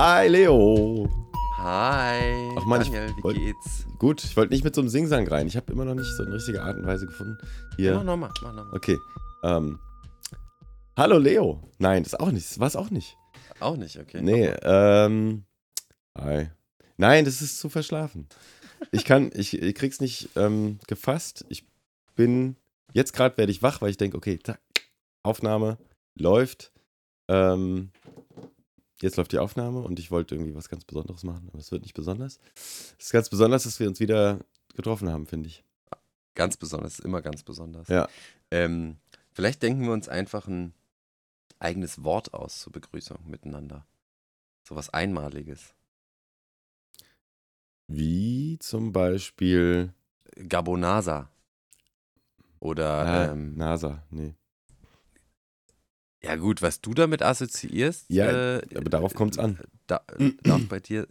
Hi Leo. Hi. Ach ich Daniel, wie wollt- geht's? Gut, ich wollte nicht mit so einem Singsang rein. Ich habe immer noch nicht so eine richtige Art und Weise gefunden. Hier. Mach nochmal, mach nochmal. Okay. Ähm. Hallo Leo. Nein, das auch nicht. Das war es auch nicht. Auch nicht, okay. Nee, ähm. Hi. Nein, das ist zu verschlafen. Ich kann, ich, ich krieg's nicht ähm, gefasst. Ich bin, jetzt gerade werde ich wach, weil ich denke, okay, zack, Aufnahme läuft. Ähm, jetzt läuft die Aufnahme und ich wollte irgendwie was ganz Besonderes machen, aber es wird nicht besonders. Es ist ganz besonders, dass wir uns wieder getroffen haben, finde ich. Ganz besonders, immer ganz besonders. Ja. Ähm, vielleicht denken wir uns einfach ein eigenes Wort aus zur Begrüßung miteinander. So was Einmaliges. Wie zum Beispiel Gabonasa. Oder, ah, ähm, NASA, nee. Ja gut, was du damit assoziierst. Ja, äh, aber darauf kommt's an. Da, darf bei dir.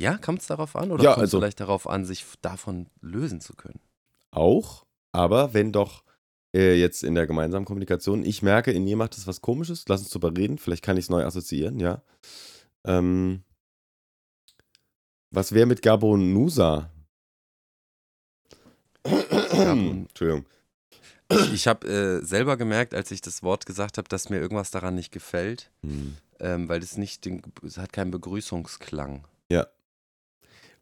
Ja, kommt es darauf an? Oder Ja, kommt es also- vielleicht darauf an, sich davon lösen zu können? Auch, aber wenn doch äh, jetzt in der gemeinsamen Kommunikation, ich merke, in mir macht es was Komisches, lass uns drüber reden, vielleicht kann ich es neu assoziieren, ja. Ähm, was wäre mit Gabonusa? Gabon- Entschuldigung. Ich habe äh, selber gemerkt, als ich das Wort gesagt habe, dass mir irgendwas daran nicht gefällt, Hm. ähm, weil es nicht den, es hat keinen Begrüßungsklang.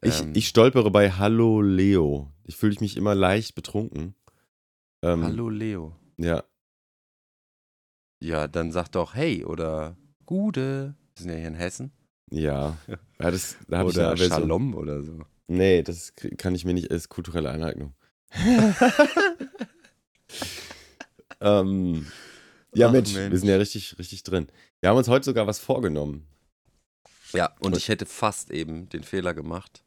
Ich, Ähm. ich stolpere bei Hallo Leo. Ich fühle mich immer leicht betrunken. Ähm, Hallo Leo. Ja, Ja, dann sag doch Hey oder Gude. Wir sind ja hier in Hessen. ja. ja das, da ich oder Aversion. Shalom oder so. Nee, das kann ich mir nicht als kulturelle Aneignung. ähm, ja, Ach, Mensch, Mensch. wir sind ja richtig, richtig drin. Wir haben uns heute sogar was vorgenommen. Ja, und ich hätte fast eben den Fehler gemacht,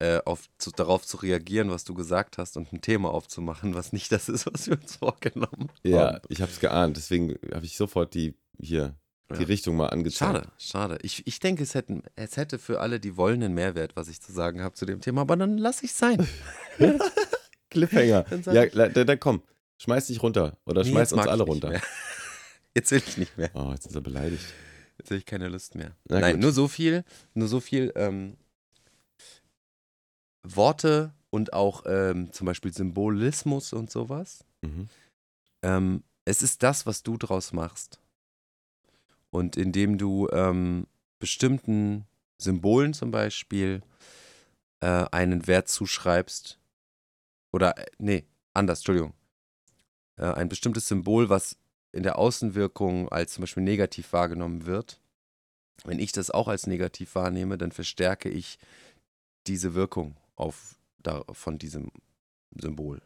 äh, auf, zu, darauf zu reagieren, was du gesagt hast und ein Thema aufzumachen, was nicht das ist, was wir uns vorgenommen Ja, haben. ich habe es geahnt, deswegen habe ich sofort die hier die Ja. Richtung mal angezeigt. Schade, schade. Ich, ich denke, es, hätten, es hätte für alle, die wollen, einen Mehrwert, was ich zu sagen habe zu dem Thema, aber dann lass ich sein. Cliffhanger. Ja, da, da komm, schmeiß dich runter oder Nee, schmeiß uns alle runter. Jetzt will ich nicht mehr. Oh, jetzt ist er beleidigt. Jetzt habe ich keine Lust mehr. Na Nein, gut. nur so viel, nur so viel ähm, Worte und auch ähm, zum Beispiel Symbolismus und sowas. Mhm. Ähm, es ist das, was du draus machst. Und indem du ähm, bestimmten Symbolen zum Beispiel äh, einen Wert zuschreibst, oder, äh, nee, anders, Entschuldigung, äh, ein bestimmtes Symbol, was in der Außenwirkung als zum Beispiel negativ wahrgenommen wird, wenn ich das auch als negativ wahrnehme, dann verstärke ich diese Wirkung auf, da, von diesem Symbol.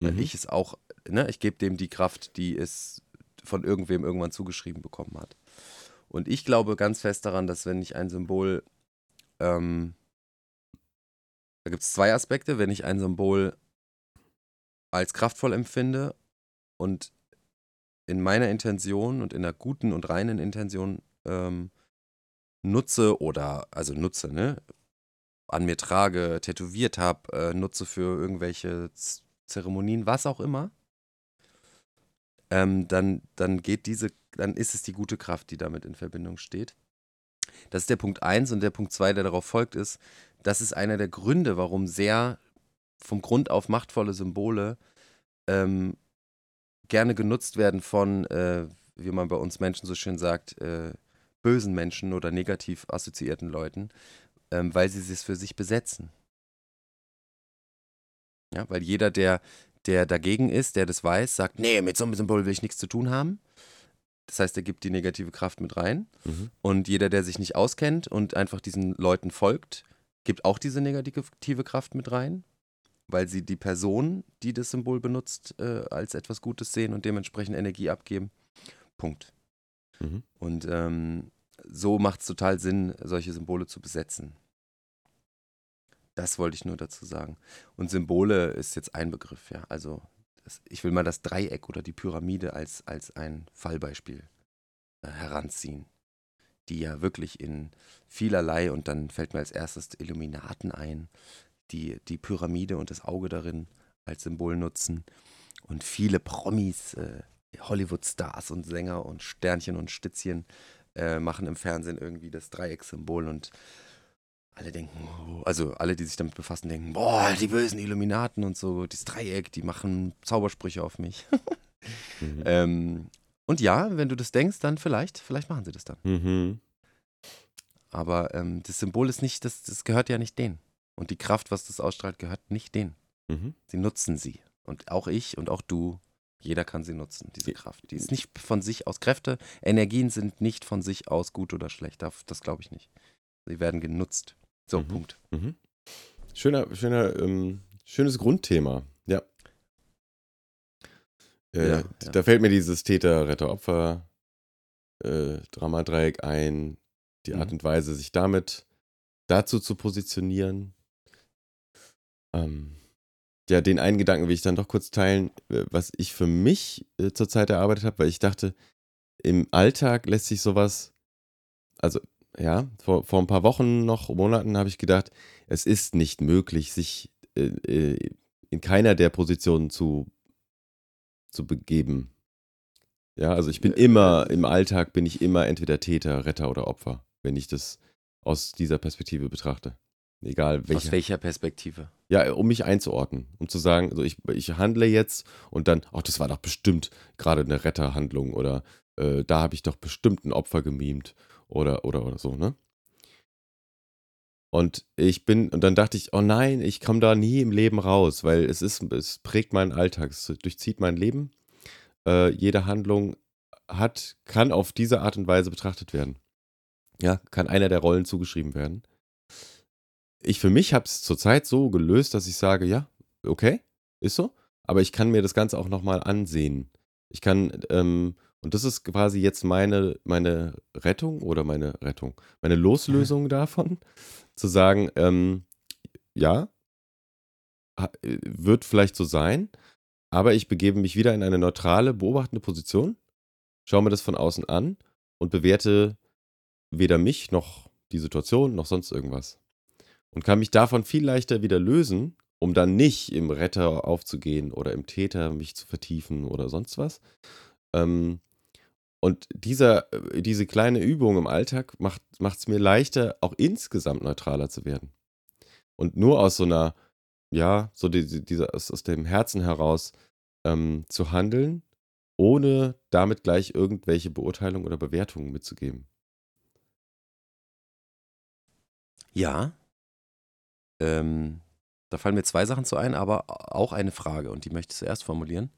Weil Mhm. ich es auch, ne, ich gebe dem die Kraft, die es von irgendwem irgendwann zugeschrieben bekommen hat. Und ich glaube ganz fest daran, dass wenn ich ein Symbol, ähm, da gibt es zwei Aspekte, wenn ich ein Symbol als kraftvoll empfinde und in meiner Intention und in einer guten und reinen Intention ähm, nutze oder, also nutze, ne, an mir trage, tätowiert habe, äh, nutze für irgendwelche Z Zeremonien, was auch immer, ähm, dann, dann geht diese, dann ist es die gute Kraft, die damit in Verbindung steht. Das ist der Punkt 1 und der Punkt 2, der darauf folgt, ist, das ist einer der Gründe, warum sehr vom Grund auf machtvolle Symbole ähm, gerne genutzt werden von, äh, wie man bei uns Menschen so schön sagt, äh, bösen Menschen oder negativ assoziierten Leuten, ähm, weil sie es für sich besetzen. Ja, weil jeder, der, der dagegen ist, der das weiß, sagt, nee, mit so einem Symbol will ich nichts zu tun haben. Das heißt, er gibt die negative Kraft mit rein. Mhm. Und jeder, der sich nicht auskennt und einfach diesen Leuten folgt, gibt auch diese negative Kraft mit rein, weil sie die Person, die das Symbol benutzt, äh, als etwas Gutes sehen und dementsprechend Energie abgeben. Punkt. Mhm. Und ähm, so macht es total Sinn, solche Symbole zu besetzen. Das wollte ich nur dazu sagen. Und Symbole ist jetzt ein Begriff, ja. Also das, ich will mal das Dreieck oder die Pyramide als, als ein Fallbeispiel äh, heranziehen, die ja wirklich in vielerlei, und dann fällt mir als erstes Illuminaten ein, die die Pyramide und das Auge darin als Symbol nutzen. Und viele Promis, äh, Hollywood-Stars und Sänger und Sternchen und Stitzchen äh, machen im Fernsehen irgendwie das Dreieckssymbol und alle denken, oh, also alle, die sich damit befassen, denken, boah, die bösen Illuminaten und so, das Dreieck, die machen Zaubersprüche auf mich. mhm. ähm, und ja, wenn du das denkst, dann vielleicht, vielleicht machen sie das dann. Mhm. Aber ähm, das Symbol ist nicht, das, das gehört ja nicht denen. Und die Kraft, was das ausstrahlt, gehört nicht denen. Mhm. Sie nutzen sie. Und auch ich und auch du, jeder kann sie nutzen, diese Kraft. Die ist nicht von sich aus. Kräfte, Energien sind nicht von sich aus gut oder schlecht. Das, das glaube ich nicht. Sie werden genutzt. So, mhm. Punkt. Mhm. Schöner, schöner, ähm, schönes Grundthema. Ja. Äh, ja, ja. Da fällt mir dieses Täter, Retter, Opfer, äh, Dramadreieck ein. Die Art mhm. und Weise, sich damit dazu zu positionieren. Ähm, ja, den einen Gedanken will ich dann doch kurz teilen, äh, was ich für mich äh, zurzeit erarbeitet habe, weil ich dachte, im Alltag lässt sich sowas, also ja, vor, vor ein paar Wochen noch, Monaten habe ich gedacht, es ist nicht möglich, sich äh, äh, in keiner der Positionen zu, zu begeben. Ja, also ich bin immer, im Alltag bin ich immer entweder Täter, Retter oder Opfer, wenn ich das aus dieser Perspektive betrachte. Egal welche. Aus welcher Perspektive? Ja, um mich einzuordnen. Um zu sagen, also ich, ich handle jetzt und dann, ach, das war doch bestimmt gerade eine Retterhandlung oder äh, da habe ich doch bestimmt ein Opfer gemimt oder, oder, oder so, ne? Und ich bin, und dann dachte ich, oh nein, ich komme da nie im Leben raus, weil es ist, es prägt meinen Alltag, es durchzieht mein Leben. Äh, jede Handlung hat, kann auf diese Art und Weise betrachtet werden. Ja, kann einer der Rollen zugeschrieben werden. Ich für mich habe es zurzeit so gelöst, dass ich sage, ja, okay, ist so, aber ich kann mir das Ganze auch nochmal ansehen. Ich kann ähm, und das ist quasi jetzt meine, meine Rettung oder meine Rettung, meine Loslösung davon, zu sagen, ähm, ja, wird vielleicht so sein, aber ich begebe mich wieder in eine neutrale, beobachtende Position, schaue mir das von außen an und bewerte weder mich noch die Situation noch sonst irgendwas. Und kann mich davon viel leichter wieder lösen, um dann nicht im Retter aufzugehen oder im Täter mich zu vertiefen oder sonst was, ähm, und dieser, äh, diese kleine Übung im Alltag macht es mir leichter, auch insgesamt neutraler zu werden. Und nur aus so einer, ja, so die, diese, aus, aus dem Herzen heraus ähm, zu handeln, ohne damit gleich irgendwelche Beurteilungen oder Bewertungen mitzugeben. Ja. Ähm, da fallen mir zwei Sachen zu ein, aber auch eine Frage und die möchte ich zuerst formulieren.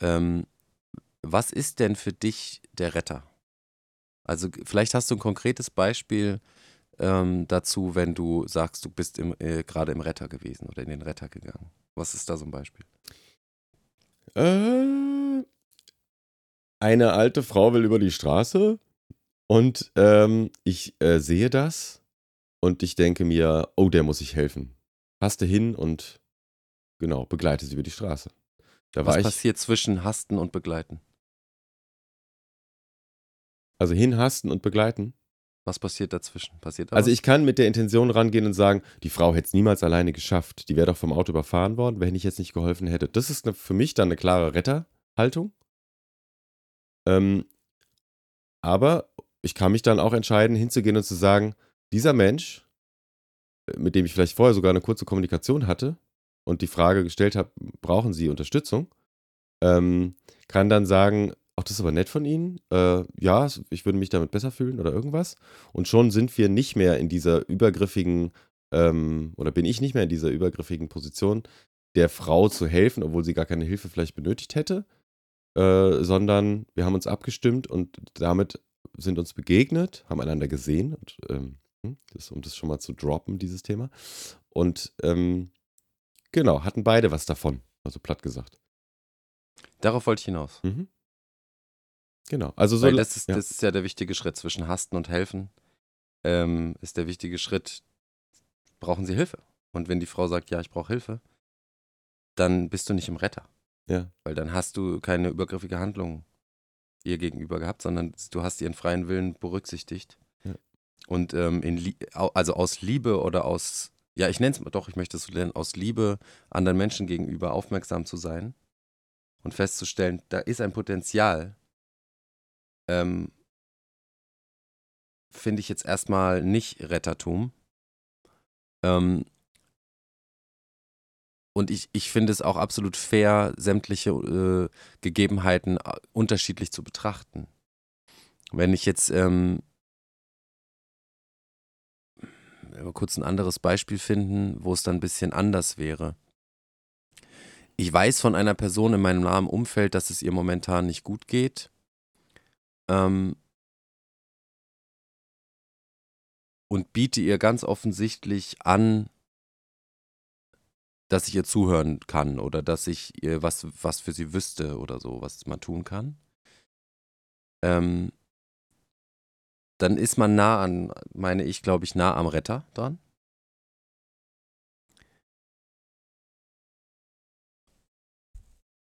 Ähm, was ist denn für dich der Retter? Also vielleicht hast du ein konkretes Beispiel ähm, dazu, wenn du sagst, du bist äh, gerade im Retter gewesen oder in den Retter gegangen. Was ist da so ein Beispiel? Äh, eine alte Frau will über die Straße und ähm, ich äh, sehe das und ich denke mir, oh, der muss ich helfen. Passte hin und genau, begleite sie über die Straße. Da Was passiert zwischen Hasten und Begleiten? Also hinhasten und begleiten. Was passiert dazwischen? Passiert da also ich kann mit der Intention rangehen und sagen, die Frau hätte es niemals alleine geschafft. Die wäre doch vom Auto überfahren worden, wenn ich jetzt nicht geholfen hätte. Das ist eine, für mich dann eine klare Retterhaltung. Ähm, aber ich kann mich dann auch entscheiden, hinzugehen und zu sagen, dieser Mensch, äh, mit dem ich vielleicht vorher sogar eine kurze Kommunikation hatte und die Frage gestellt habe, brauchen Sie Unterstützung, ähm, kann dann sagen, ach, das ist aber nett von Ihnen. Äh, ja, ich würde mich damit besser fühlen oder irgendwas. Und schon sind wir nicht mehr in dieser übergriffigen, ähm, oder bin ich nicht mehr in dieser übergriffigen Position, der Frau zu helfen, obwohl sie gar keine Hilfe vielleicht benötigt hätte, äh, sondern wir haben uns abgestimmt und damit sind uns begegnet, haben einander gesehen, und, ähm, hm, das, um das schon mal zu droppen, dieses Thema. Und ähm, genau, hatten beide was davon, also platt gesagt. Darauf wollte ich hinaus. Mhm. Genau. Also so Weil das ist, ja. das ist ja der wichtige Schritt zwischen Hasten und Helfen. Ähm, ist der wichtige Schritt, brauchen Sie Hilfe? Und wenn die Frau sagt, ja, ich brauche Hilfe, dann bist du nicht im Retter. Ja. Weil dann hast du keine übergriffige Handlung ihr gegenüber gehabt, sondern du hast ihren freien Willen berücksichtigt. Und ähm, in, also aus Liebe oder aus, ja, ich nenne es doch, ich möchte es so lernen, aus Liebe anderen Menschen gegenüber aufmerksam zu sein und festzustellen, da ist ein Potenzial, ähm, finde ich jetzt erstmal nicht Rettertum. Ähm, und ich, ich finde es auch absolut fair, sämtliche äh, Gegebenheiten äh, unterschiedlich zu betrachten. Wenn ich jetzt ähm, kurz ein anderes Beispiel finden, wo es dann ein bisschen anders wäre. Ich weiß von einer Person in meinem nahen Umfeld, dass es ihr momentan nicht gut geht. Ähm, und biete ihr ganz offensichtlich an, dass ich ihr zuhören kann oder dass ich ihr was, was für sie wüsste oder so, was man tun kann. Ähm, dann ist man nah an, meine ich, glaube ich, nah am Retter dran.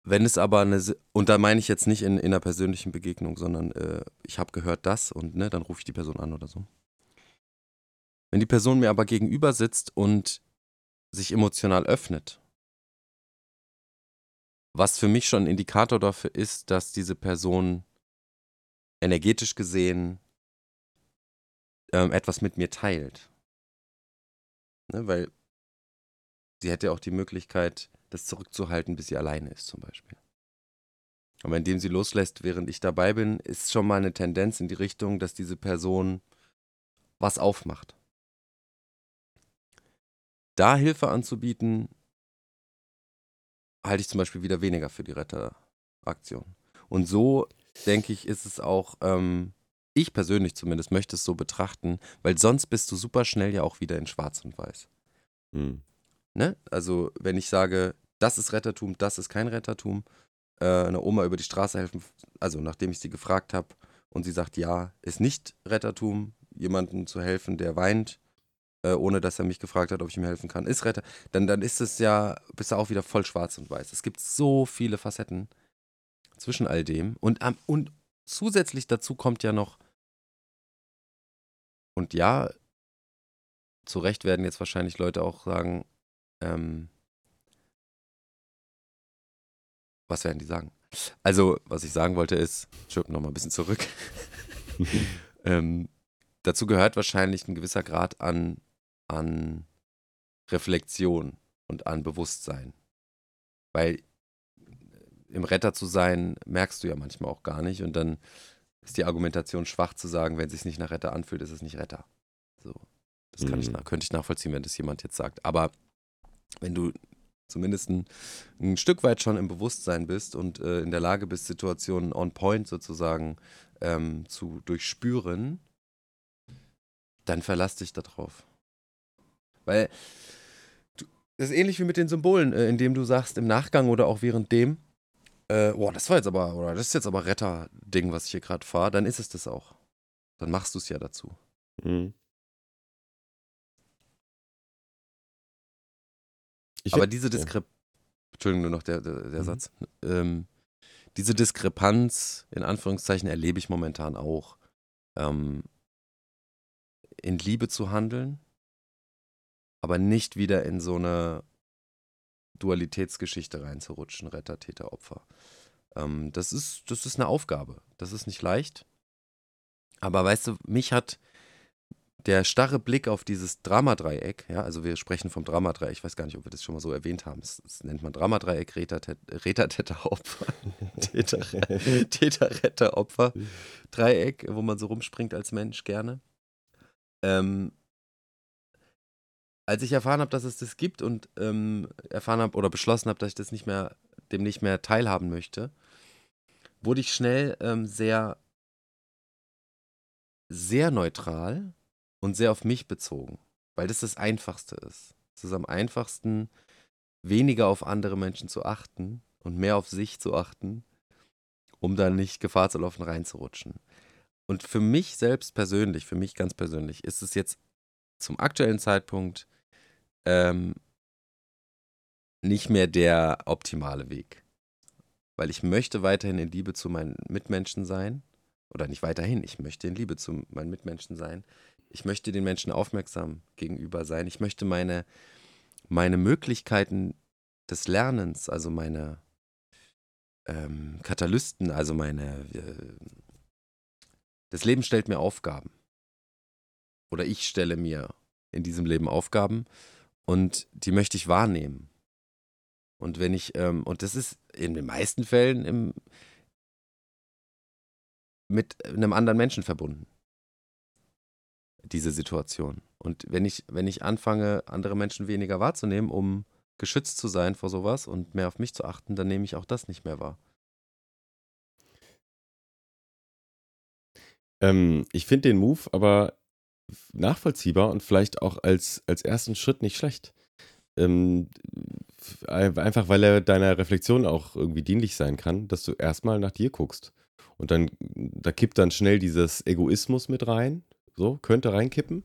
Wenn es aber eine, und da meine ich jetzt nicht in, in einer persönlichen Begegnung, sondern äh, ich habe gehört das und ne, dann rufe ich die Person an oder so. Wenn die Person mir aber gegenüber sitzt und sich emotional öffnet, was für mich schon ein Indikator dafür ist, dass diese Person energetisch gesehen ähm, etwas mit mir teilt. Ne, weil sie hätte auch die Möglichkeit, das zurückzuhalten, bis sie alleine ist, zum Beispiel. Aber indem sie loslässt, während ich dabei bin, ist schon mal eine Tendenz in die Richtung, dass diese Person was aufmacht. Da Hilfe anzubieten, halte ich zum Beispiel wieder weniger für die Retteraktion. Und so, denke ich, ist es auch ähm, ich persönlich zumindest möchte es so betrachten, weil sonst bist du super schnell ja auch wieder in Schwarz und Weiß. Mhm. Ne? Also, wenn ich sage, das ist Rettertum, das ist kein Rettertum, äh, einer Oma über die Straße helfen, also nachdem ich sie gefragt habe und sie sagt, ja, ist nicht Rettertum, jemandem zu helfen, der weint, äh, ohne dass er mich gefragt hat, ob ich ihm helfen kann, ist Retter, dann, dann ist es ja, bist du auch wieder voll schwarz und weiß. Es gibt so viele Facetten zwischen all dem und, und zusätzlich dazu kommt ja noch, und ja, zu Recht werden jetzt wahrscheinlich Leute auch sagen, ähm, was werden die sagen? Also, was ich sagen wollte ist, ich noch mal ein bisschen zurück. ähm, dazu gehört wahrscheinlich ein gewisser Grad an, an Reflexion und an Bewusstsein. Weil im Retter zu sein, merkst du ja manchmal auch gar nicht. Und dann ist die Argumentation schwach zu sagen, wenn es sich nicht nach Retter anfühlt, ist es nicht Retter. So. Das kann mhm. ich, könnte ich nachvollziehen, wenn das jemand jetzt sagt. Aber wenn du zumindest ein, ein Stück weit schon im Bewusstsein bist und äh, in der Lage bist, Situationen on point sozusagen ähm, zu durchspüren, dann verlass dich darauf. Weil du, das ist ähnlich wie mit den Symbolen, äh, indem du sagst, im Nachgang oder auch währenddem, äh, boah, das war jetzt aber, oder das ist jetzt aber Retter-Ding, was ich hier gerade fahre, dann ist es das auch. Dann machst du es ja dazu. Mhm. aber diese Diskrepanz, Entschuldigung, nur noch der, der, der mhm. Satz. Ähm, diese Diskrepanz, in Anführungszeichen, erlebe ich momentan auch. Ähm, in Liebe zu handeln, aber nicht wieder in so eine Dualitätsgeschichte reinzurutschen, Retter, Täter, Opfer. Ähm, das, ist, das ist eine Aufgabe. Das ist nicht leicht. Aber weißt du, mich hat der starre Blick auf dieses Dramadreieck, ja, also wir sprechen vom Dramadreieck, ich weiß gar nicht, ob wir das schon mal so erwähnt haben. Das, das nennt man Dramadreieck, Retter, Täter, Opfer. Täter, Täter, Retter, Opfer. Dreieck, wo man so rumspringt als Mensch gerne. Ähm, als ich erfahren habe, dass es das gibt und ähm, erfahren habe oder beschlossen habe, dass ich das nicht mehr, dem nicht mehr teilhaben möchte, wurde ich schnell ähm, sehr, sehr neutral und sehr auf mich bezogen, weil das das Einfachste ist. Es ist am einfachsten, weniger auf andere Menschen zu achten und mehr auf sich zu achten, um dann nicht Gefahr zu laufen, reinzurutschen. Und für mich selbst persönlich, für mich ganz persönlich, ist es jetzt zum aktuellen Zeitpunkt ähm, nicht mehr der optimale Weg. Weil ich möchte weiterhin in Liebe zu meinen Mitmenschen sein. Oder nicht weiterhin, ich möchte in Liebe zu meinen Mitmenschen sein. Ich möchte den Menschen aufmerksam gegenüber sein. Ich möchte meine, meine Möglichkeiten des Lernens, also meine ähm, Katalysten, also meine. Äh, das Leben stellt mir Aufgaben. oder ich stelle mir in diesem Leben Aufgaben und die möchte ich wahrnehmen. Und wenn ich, ähm, und das ist in den meisten Fällen im, mit einem anderen Menschen verbunden. Diese Situation. Und wenn ich, wenn ich anfange, andere Menschen weniger wahrzunehmen, um geschützt zu sein vor sowas und mehr auf mich zu achten, dann nehme ich auch das nicht mehr wahr. Ähm, ich finde den Move aber nachvollziehbar und vielleicht auch als, als ersten Schritt nicht schlecht. Ähm, einfach weil er deiner Reflexion auch irgendwie dienlich sein kann, dass du erstmal nach dir guckst. Und dann, da kippt dann schnell dieses Egoismus mit rein. So, könnte reinkippen.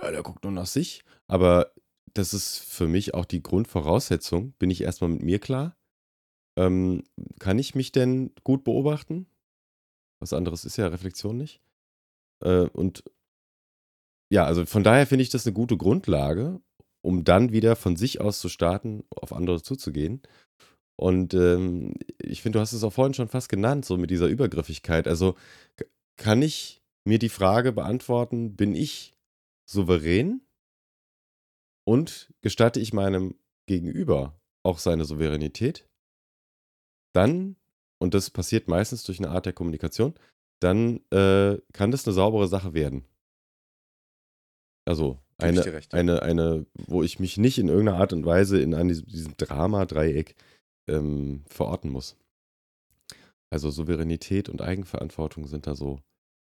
Ja, der guckt nur nach sich. Aber das ist für mich auch die Grundvoraussetzung. Bin ich erstmal mit mir klar? Ähm, kann ich mich denn gut beobachten? Was anderes ist ja Reflexion nicht. Äh, und ja, also von daher finde ich das eine gute Grundlage, um dann wieder von sich aus zu starten, auf andere zuzugehen. Und ähm, ich finde, du hast es auch vorhin schon fast genannt, so mit dieser Übergriffigkeit. Also kann ich mir die Frage beantworten, bin ich souverän und gestatte ich meinem Gegenüber auch seine Souveränität? Dann, und das passiert meistens durch eine Art der Kommunikation, dann äh, kann das eine saubere Sache werden. Also eine, recht, ja. eine, eine, wo ich mich nicht in irgendeiner Art und Weise in einem, diesem Drama-Dreieck ähm, verorten muss. Also Souveränität und Eigenverantwortung sind da so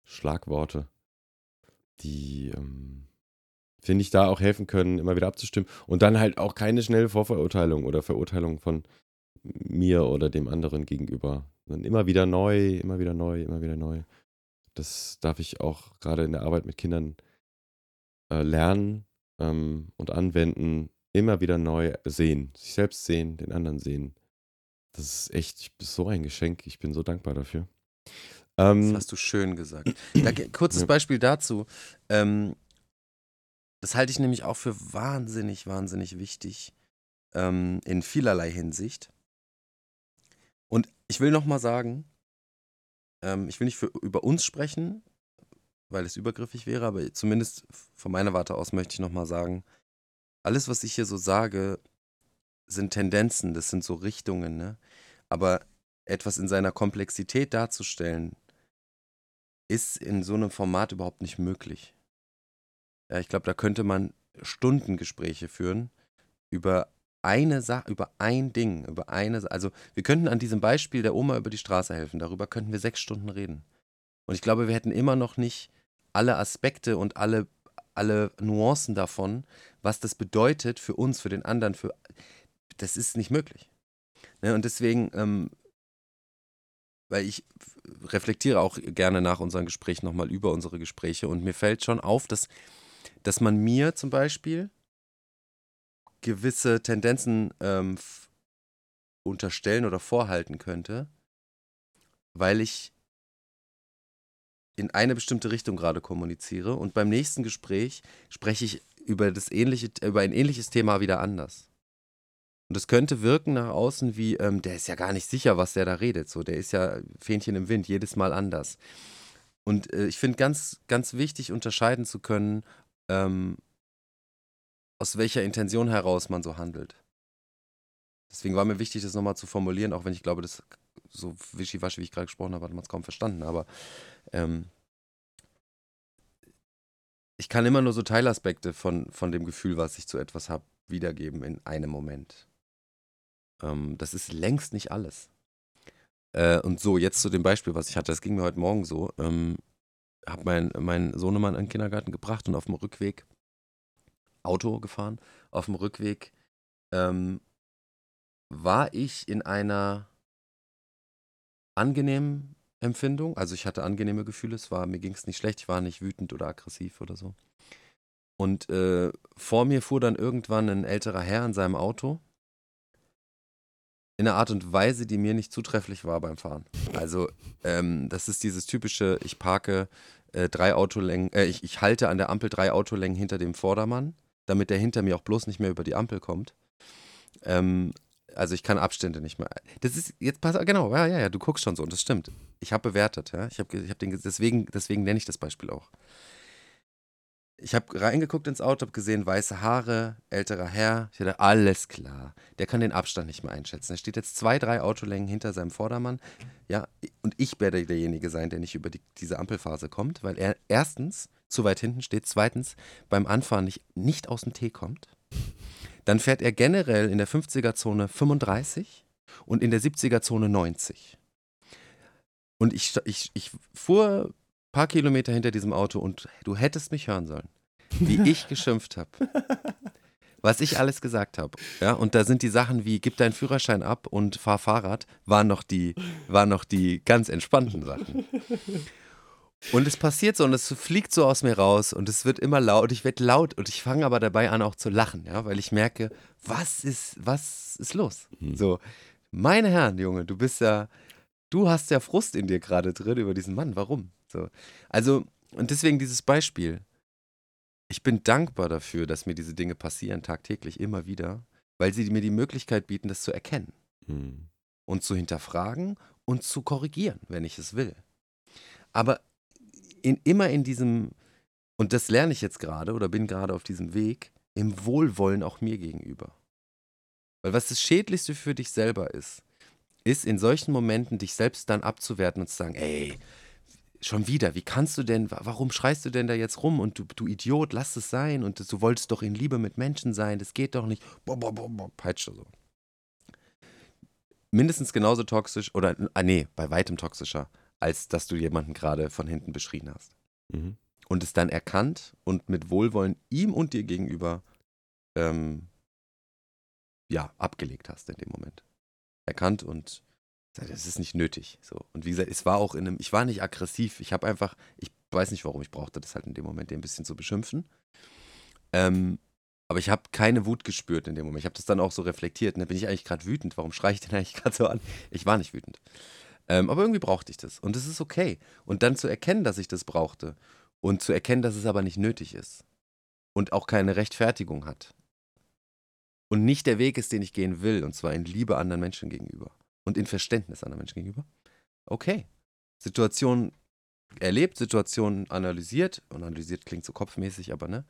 Schlagworte, die, ähm, finde ich, da auch helfen können, immer wieder abzustimmen. Und dann halt auch keine schnelle Vorverurteilung oder Verurteilung von mir oder dem anderen gegenüber. Sondern immer wieder neu, immer wieder neu, immer wieder neu. Das darf ich auch gerade in der Arbeit mit Kindern äh, lernen ähm, und anwenden, immer wieder neu sehen. Sich selbst sehen, den anderen sehen. Das ist echt so ein Geschenk. Ich bin so dankbar dafür. Ähm, das hast du schön gesagt. Da, kurzes ja. Beispiel dazu. Ähm, das halte ich nämlich auch für wahnsinnig, wahnsinnig wichtig ähm, in vielerlei Hinsicht. Und ich will nochmal sagen, ähm, ich will nicht für, über uns sprechen, weil es übergriffig wäre, aber zumindest von meiner Warte aus möchte ich nochmal sagen, alles, was ich hier so sage, sind Tendenzen, das sind so Richtungen, ne? Aber etwas in seiner Komplexität darzustellen, ist in so einem Format überhaupt nicht möglich. Ja, ich glaube, da könnte man Stundengespräche führen über eine Sache, über ein Ding, über eine, also wir könnten an diesem Beispiel der Oma über die Straße helfen, darüber könnten wir sechs Stunden reden. Und ich glaube, wir hätten immer noch nicht alle Aspekte und alle, alle Nuancen davon, was das bedeutet für uns, für den anderen, für das ist nicht möglich. Ne? Und deswegen, ähm, weil ich reflektiere auch gerne nach unseren Gesprächen nochmal über unsere Gespräche und mir fällt schon auf, dass, dass man mir zum Beispiel gewisse Tendenzen ähm, unterstellen oder vorhalten könnte, weil ich in eine bestimmte Richtung gerade kommuniziere und beim nächsten Gespräch spreche ich über das ähnliche, über ein ähnliches Thema wieder anders. Und es könnte wirken nach außen wie, ähm, der ist ja gar nicht sicher, was der da redet. So, der ist ja Fähnchen im Wind, jedes Mal anders. Und äh, ich finde ganz, ganz wichtig, unterscheiden zu können, ähm, aus welcher Intention heraus man so handelt. Deswegen war mir wichtig, das nochmal zu formulieren, auch wenn ich glaube, das so wischiwaschi, wie ich gerade gesprochen habe, hat man es kaum verstanden. Aber ähm, ich kann immer nur so Teilaspekte von, von dem Gefühl, was ich zu etwas habe, wiedergeben in einem Moment. Ähm, das ist längst nicht alles. Äh, und so, jetzt zu dem Beispiel, was ich hatte. Das ging mir heute Morgen so. Ähm, habe meinen mein Sohnemann in den Kindergarten gebracht und auf dem Rückweg Auto gefahren. Auf dem Rückweg ähm, war ich in einer angenehmen Empfindung. Also ich hatte angenehme Gefühle, es war, mir ging es nicht schlecht, ich war nicht wütend oder aggressiv oder so. Und äh, vor mir fuhr dann irgendwann ein älterer Herr in seinem Auto. In einer Art und Weise, die mir nicht zutrefflich war beim Fahren. Also, ähm, das ist dieses typische, ich parke äh, drei Autolängen, äh, ich, ich halte an der Ampel drei Autolängen hinter dem Vordermann, damit der hinter mir auch bloß nicht mehr über die Ampel kommt. Ähm, also ich kann Abstände nicht mehr. Das ist jetzt pass genau, ja, ja, ja, du guckst schon so und das stimmt. Ich habe bewertet, ja. Ich habe ich hab den deswegen deswegen nenne ich das Beispiel auch. ich habe reingeguckt ins Auto, habe gesehen, weiße Haare, älterer Herr. Ich dachte, alles klar. Der kann den Abstand nicht mehr einschätzen. Er steht jetzt zwei, drei Autolängen hinter seinem Vordermann. Ja, und ich werde derjenige sein, der nicht über die, diese Ampelphase kommt, weil er erstens zu weit hinten steht, zweitens beim Anfahren nicht, nicht aus dem Tee kommt. Dann fährt er generell in der 50er-Zone 35 und in der 70er-Zone 90. Und ich, ich, ich fuhr ein paar Kilometer hinter diesem Auto und du hättest mich hören sollen, wie ich geschimpft habe. Was ich alles gesagt habe. Ja, und da sind die Sachen wie, gib deinen Führerschein ab und fahr Fahrrad, waren noch die, waren noch die ganz entspannten Sachen. Und es passiert so und es fliegt so aus mir raus und es wird immer laut. Ich werde laut und ich fange aber dabei an auch zu lachen, ja, weil ich merke, was ist, was ist los? Hm. So, meine Herren, Junge, du bist ja, du hast ja Frust in dir gerade drin über diesen Mann. Warum? So, also und deswegen dieses Beispiel. Ich bin dankbar dafür, dass mir diese Dinge passieren tagtäglich immer wieder, weil sie mir die Möglichkeit bieten, das zu erkennen Hm. und zu hinterfragen und zu korrigieren, wenn ich es will. Aber in, immer in diesem, und das lerne ich jetzt gerade oder bin gerade auf diesem Weg, im Wohlwollen auch mir gegenüber. Weil was das Schädlichste für dich selber ist, ist in solchen Momenten dich selbst dann abzuwerten und zu sagen, ey, schon wieder, wie kannst du denn, wa- warum schreist du denn da jetzt rum? Und du, du Idiot, lass es sein und du wolltest doch in Liebe mit Menschen sein, das geht doch nicht, bo, bo, bo, bo, peitsche so. Mindestens genauso toxisch oder, ah nee, bei weitem toxischer, als dass du jemanden gerade von hinten beschrien hast. Mhm. Und es dann erkannt und mit Wohlwollen ihm und dir gegenüber, ähm, ja, abgelegt hast in dem Moment. Erkannt und gesagt, das ist nicht nötig. So. Und wie gesagt, es war auch in einem, ich war nicht aggressiv, ich habe einfach, ich weiß nicht warum, ich brauchte das halt in dem Moment, den ein bisschen zu beschimpfen. Ähm, aber ich habe keine Wut gespürt in dem Moment. Ich habe das dann auch so reflektiert. Und da bin ich eigentlich gerade wütend. Warum schreie ich denn eigentlich gerade so an? Ich war nicht wütend. Ähm, aber irgendwie brauchte ich das. Und das ist okay. Und dann zu erkennen, dass ich das brauchte. Und zu erkennen, dass es aber nicht nötig ist. Und auch keine Rechtfertigung hat. Und nicht der Weg ist, den ich gehen will. Und zwar in Liebe anderen Menschen gegenüber. Und in Verständnis anderen Menschen gegenüber. Okay. Situation erlebt, Situation analysiert. Und analysiert klingt so kopfmäßig, aber ne?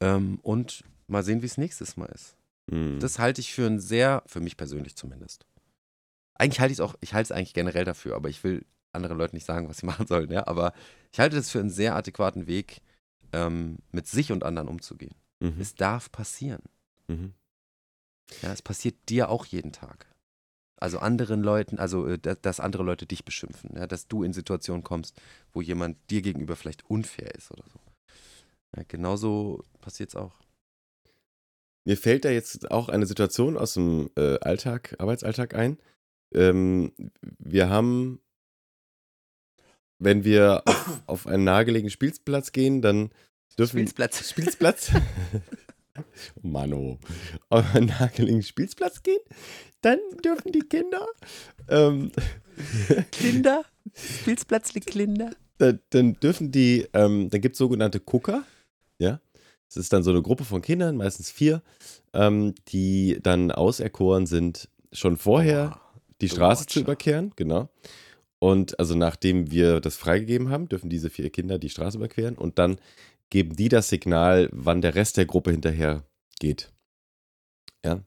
Ähm, und mal sehen, wie es nächstes Mal ist. Hm. Das halte ich für ein sehr, für mich persönlich zumindest. Eigentlich halte ich es auch, ich halte es eigentlich generell dafür, aber ich will anderen Leuten nicht sagen, was sie machen sollen, ja. Aber ich halte das für einen sehr adäquaten Weg, ähm, mit sich und anderen umzugehen. Mhm. Es darf passieren. Mhm. Ja, es passiert dir auch jeden Tag. Also anderen Leuten, also äh, dass, dass andere Leute dich beschimpfen, ja, dass du in Situationen kommst, wo jemand dir gegenüber vielleicht unfair ist oder so. Ja, genauso passiert es auch. Mir fällt da jetzt auch eine Situation aus dem äh, Alltag, Arbeitsalltag ein. Ähm, wir haben, wenn wir auf, auf einen nahegelegenen Spielplatz gehen, dann dürfen Spielplatz. Spielplatz. oh Mano. Auf einen nahegelegenen Spielplatz gehen, dann dürfen die Kinder, ähm, Kinder? Spielplatz liegt Kinder? da, dann dürfen die, ähm, dann gibt es sogenannte Gucker, ja. Das ist dann so eine Gruppe von Kindern, meistens vier, ähm, die dann auserkoren sind, schon vorher die The Straße zu überqueren, genau. Und also nachdem wir das freigegeben haben, dürfen diese vier Kinder die Straße überqueren und dann geben die das Signal, wann der Rest der Gruppe hinterher geht. Ja.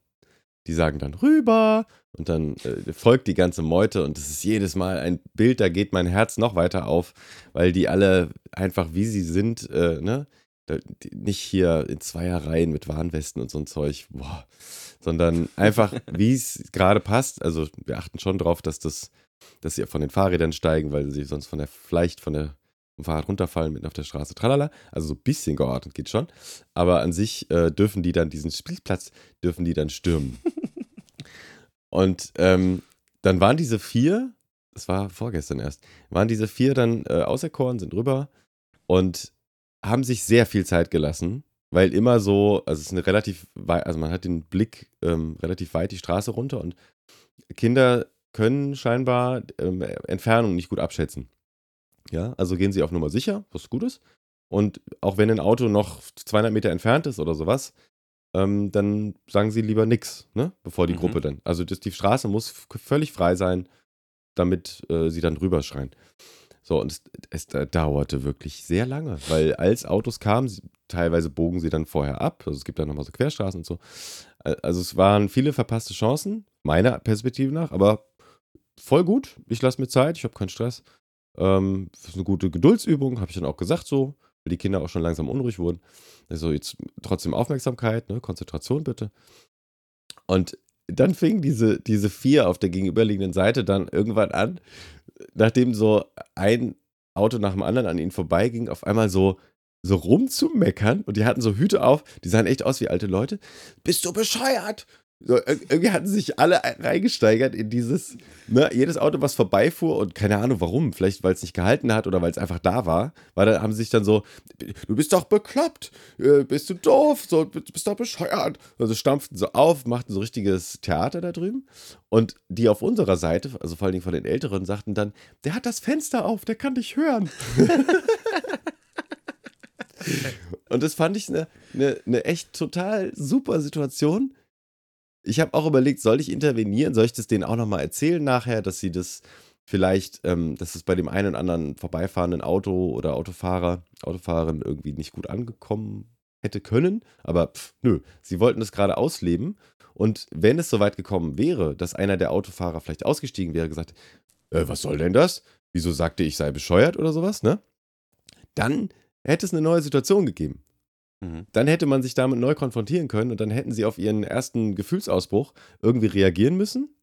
Die sagen dann rüber und dann äh, folgt die ganze Meute und es ist jedes Mal ein Bild, da geht mein Herz noch weiter auf, weil die alle einfach wie sie sind, äh, ne? Nicht hier in Zweierreihen mit Warnwesten und so ein Zeug, boah, sondern einfach, wie es gerade passt. Also wir achten schon drauf, dass das, dass sie von den Fahrrädern steigen, weil sie sonst von der, vielleicht von der vom Fahrrad runterfallen, mitten auf der Straße, tralala. Also so ein bisschen geordnet geht schon. Aber an sich äh, dürfen die dann diesen Spielplatz, dürfen die dann stürmen. Und ähm, dann waren diese vier, das war vorgestern erst, waren diese vier dann äh, auserkoren, sind rüber und haben sich sehr viel Zeit gelassen, weil immer so, also es ist eine relativ also man hat den Blick ähm, relativ weit die Straße runter und Kinder können scheinbar ähm, Entfernung nicht gut abschätzen. Ja, also gehen sie auf Nummer sicher, was gut ist. Und auch wenn ein Auto noch 200 Meter entfernt ist oder sowas, ähm, dann sagen sie lieber nix, ne? bevor die Mhm. Gruppe dann. Also das, die Straße muss völlig frei sein, damit äh, sie dann rüberschreien. So, und es, es dauerte wirklich sehr lange, weil als Autos kamen, teilweise bogen sie dann vorher ab. Also es gibt dann nochmal so Querstraßen und so. Also es waren viele verpasste Chancen, meiner Perspektive nach, aber voll gut. Ich lasse mir Zeit, ich habe keinen Stress. Ähm, das ist eine gute Geduldsübung, habe ich dann auch gesagt so, weil die Kinder auch schon langsam unruhig wurden. Also jetzt trotzdem Aufmerksamkeit, ne? Konzentration bitte. Und dann fingen diese, diese vier auf der gegenüberliegenden Seite dann irgendwann an, nachdem so ein Auto nach dem anderen an ihnen vorbeiging, auf einmal so, so rumzumeckern und die hatten so Hüte auf, die sahen echt aus wie alte Leute. Bist du bescheuert? So, irgendwie hatten sich alle reingesteigert in dieses, ne, jedes Auto, was vorbeifuhr und keine Ahnung warum, vielleicht weil es nicht gehalten hat oder weil es einfach da war, weil da haben sie sich dann so, du bist doch bekloppt, äh, bist du doof, so, bist doch bescheuert. Also stampften so auf, machten so richtiges Theater da drüben und die auf unserer Seite, also vor allen Dingen von den Älteren, sagten dann, der hat das Fenster auf, der kann dich hören. und das fand ich eine ne, ne echt total super Situation ich habe auch überlegt, soll ich intervenieren? Soll ich das denen auch nochmal erzählen nachher, dass sie das vielleicht, ähm, dass es bei dem einen oder anderen vorbeifahrenden Auto oder Autofahrer, Autofahrerin irgendwie nicht gut angekommen hätte können? Aber pff, nö, sie wollten das gerade ausleben. Und wenn es soweit gekommen wäre, dass einer der Autofahrer vielleicht ausgestiegen wäre, gesagt, äh, was soll denn das? Wieso sagte ich sei bescheuert oder sowas, ne? Dann hätte es eine neue Situation gegeben. Mhm. Dann hätte man sich damit neu konfrontieren können und dann hätten sie auf ihren ersten Gefühlsausbruch irgendwie reagieren müssen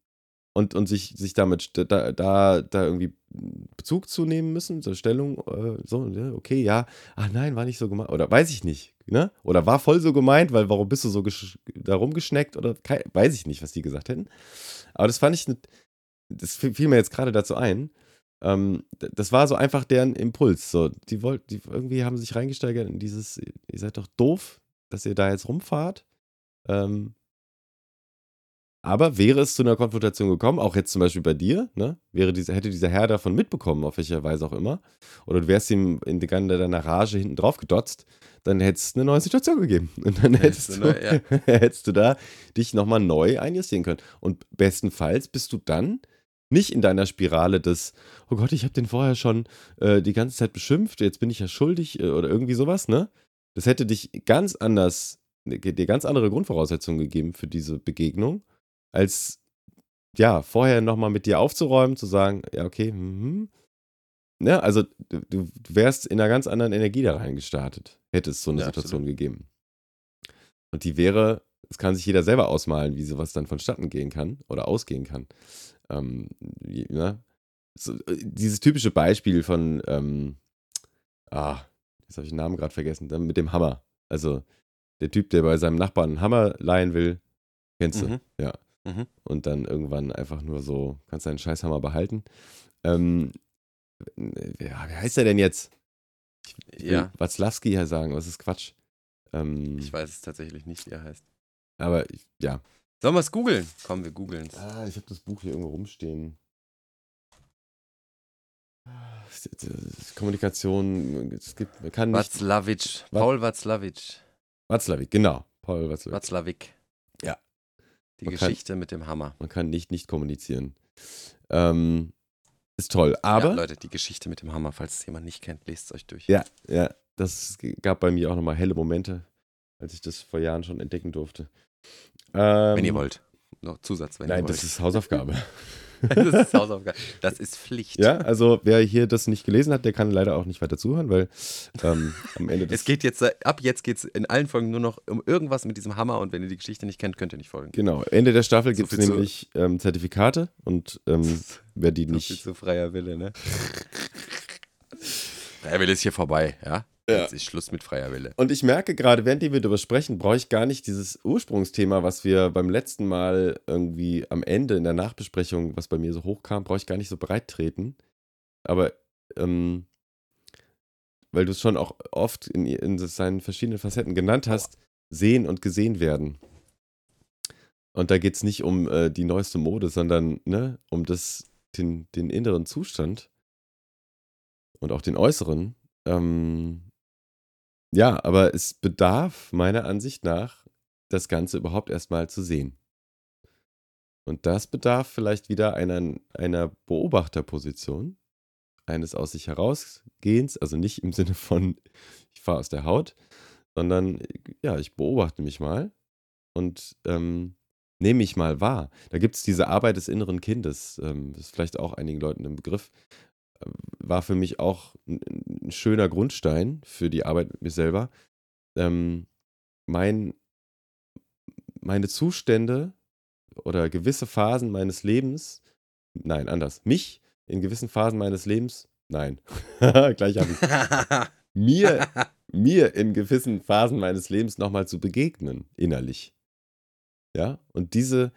und, und sich, sich damit da, da, da irgendwie Bezug zu nehmen müssen, so Stellung, äh, so, okay, ja, ach nein, war nicht so gemeint, oder weiß ich nicht, ne? Oder war voll so gemeint, weil warum bist du so da rumgeschneckt oder weiß ich nicht, was die gesagt hätten. Aber das fand ich, das fiel mir jetzt gerade dazu ein, ähm, das war so einfach deren Impuls. So, die wollten, die irgendwie haben sich reingesteigert in dieses, ihr seid doch doof, dass ihr da jetzt rumfahrt. Ähm, aber wäre es zu einer Konfrontation gekommen, auch jetzt zum Beispiel bei dir, ne? Wäre diese, hätte dieser Herr davon mitbekommen, auf welcher Weise auch immer, oder du wärst ihm in deiner Rage hinten drauf gedotzt, dann hättest es eine neue Situation gegeben. Und dann hättest, du, neu, ja. hättest du da dich nochmal neu einjustieren können. Und bestenfalls bist du dann nicht in deiner Spirale des, oh Gott, ich habe den vorher schon äh, die ganze Zeit beschimpft, jetzt bin ich ja schuldig äh, oder irgendwie sowas, ne? Das hätte dich ganz anders, ne, dir ganz andere Grundvoraussetzungen gegeben für diese Begegnung, als ja, vorher nochmal mit dir aufzuräumen, zu sagen, ja, okay, mhm. Ne, also du, du wärst in einer ganz anderen Energie da reingestartet, hätte es so eine ja, Situation absolut. gegeben. Und die wäre, es kann sich jeder selber ausmalen, wie sowas dann vonstatten gehen kann oder ausgehen kann. Ähm, ne? so, äh, dieses typische Beispiel von, ähm, ah, jetzt habe ich den Namen gerade vergessen, mit dem Hammer. Also der Typ, der bei seinem Nachbarn einen Hammer leihen will, kennst du, mhm. ja. Mhm. Und dann irgendwann einfach nur so, kannst deinen Scheißhammer behalten. Ähm, ja, wie heißt der denn jetzt? Ich will ja. Watzlawski ja sagen, was ist Quatsch? Ähm, ich weiß es tatsächlich nicht, wie er heißt. Aber ja, Sollen wir es googeln? Komm, wir googeln es. Ah, ich habe das Buch hier irgendwo rumstehen. Kommunikation, es gibt, man kann nicht. Watzlawick, Paul Watzlawick. Watzlawick, genau. Paul Watzlawick. Watzlawick. Ja. Die man Geschichte kann, mit dem Hammer. Man kann nicht nicht kommunizieren. Ähm, ist toll, aber. Ja, Leute, die Geschichte mit dem Hammer, falls es jemand nicht kennt, lest es euch durch. Ja, ja. Das gab bei mir auch nochmal helle Momente, als ich das vor Jahren schon entdecken durfte. Ähm, wenn ihr wollt. Noch Zusatz, wenn nein, ihr wollt. Nein, das ist Hausaufgabe. das ist Hausaufgabe. Das ist Pflicht. Ja, also wer hier das nicht gelesen hat, der kann leider auch nicht weiter zuhören, weil ähm, am Ende Es geht jetzt, ab jetzt geht es in allen Folgen nur noch um irgendwas mit diesem Hammer und wenn ihr die Geschichte nicht kennt, könnt ihr nicht folgen. Genau, Ende der Staffel so gibt es nämlich ähm, Zertifikate und ähm, wer die nicht. So zu freier Wille, ne? freier Wille ist hier vorbei, ja? Ja. Jetzt ist Schluss mit freier Wille. Und ich merke gerade, während wir darüber sprechen, brauche ich gar nicht dieses Ursprungsthema, was wir beim letzten Mal irgendwie am Ende in der Nachbesprechung, was bei mir so hochkam, brauche ich gar nicht so breit treten. Aber, ähm, weil du es schon auch oft in, in seinen verschiedenen Facetten genannt hast, sehen und gesehen werden. Und da geht es nicht um äh, die neueste Mode, sondern ne, um das, den, den inneren Zustand und auch den äußeren. Ähm, ja, aber es bedarf meiner Ansicht nach, das Ganze überhaupt erstmal zu sehen. Und das bedarf vielleicht wieder einer, einer Beobachterposition. eines aus sich herausgehens, also nicht im Sinne von, ich fahre aus der Haut, sondern ja, ich beobachte mich mal und ähm, nehme mich mal wahr. Da gibt es diese Arbeit des inneren Kindes, ähm, das ist vielleicht auch einigen Leuten im Begriff, war für mich auch ein, ein, schöner Grundstein für die Arbeit mit mir selber. Ähm, mein, meine Zustände oder gewisse Phasen meines Lebens, nein, anders, mich in gewissen Phasen meines Lebens, nein, gleich habe ich, mir, mir in gewissen Phasen meines Lebens nochmal zu begegnen, innerlich. Ja, und diese,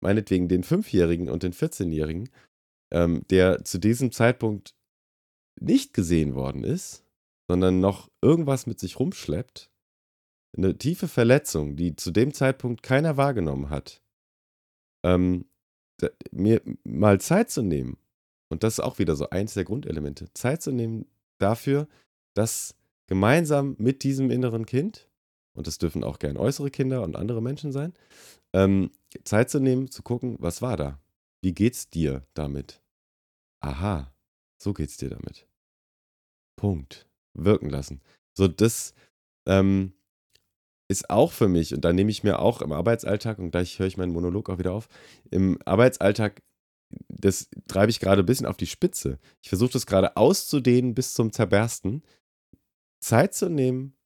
meinetwegen den Fünfjährigen und den 14-Jährigen, ähm, der zu diesem Zeitpunkt nicht gesehen worden ist, sondern noch irgendwas mit sich rumschleppt, eine tiefe Verletzung, die zu dem Zeitpunkt keiner wahrgenommen hat, ähm, mir mal Zeit zu nehmen, und das ist auch wieder so eins der Grundelemente, Zeit zu nehmen dafür, dass gemeinsam mit diesem inneren Kind, und das dürfen auch gern äußere Kinder und andere Menschen sein, ähm, Zeit zu nehmen, zu gucken, was war da? Wie geht's dir damit? Aha, so geht's dir damit. Punkt. Wirken lassen. So, das ähm, ist auch für mich, und da nehme ich mir auch im Arbeitsalltag, und gleich höre ich meinen Monolog auch wieder auf, im Arbeitsalltag, das treibe ich gerade ein bisschen auf die Spitze. Ich versuche das gerade auszudehnen bis zum Zerbersten. Zeit zu nehmen.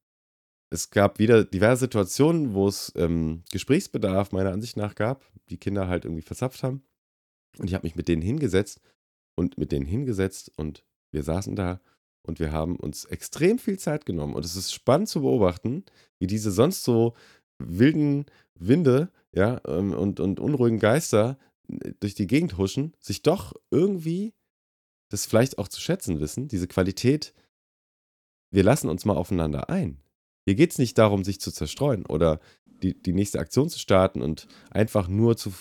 Es gab wieder diverse Situationen, wo es ähm, Gesprächsbedarf meiner Ansicht nach gab, die Kinder halt irgendwie verzapft haben. Und ich habe mich mit denen hingesetzt und mit denen hingesetzt und wir saßen da und wir haben uns extrem viel Zeit genommen. Und es ist spannend zu beobachten, wie diese sonst so wilden Winde ja, ähm, und, und unruhigen Geister äh, durch die Gegend huschen, sich doch irgendwie das vielleicht auch zu schätzen wissen, diese Qualität, wir lassen uns mal aufeinander ein. Hier geht es nicht darum, sich zu zerstreuen oder die, die nächste Aktion zu starten und einfach nur zu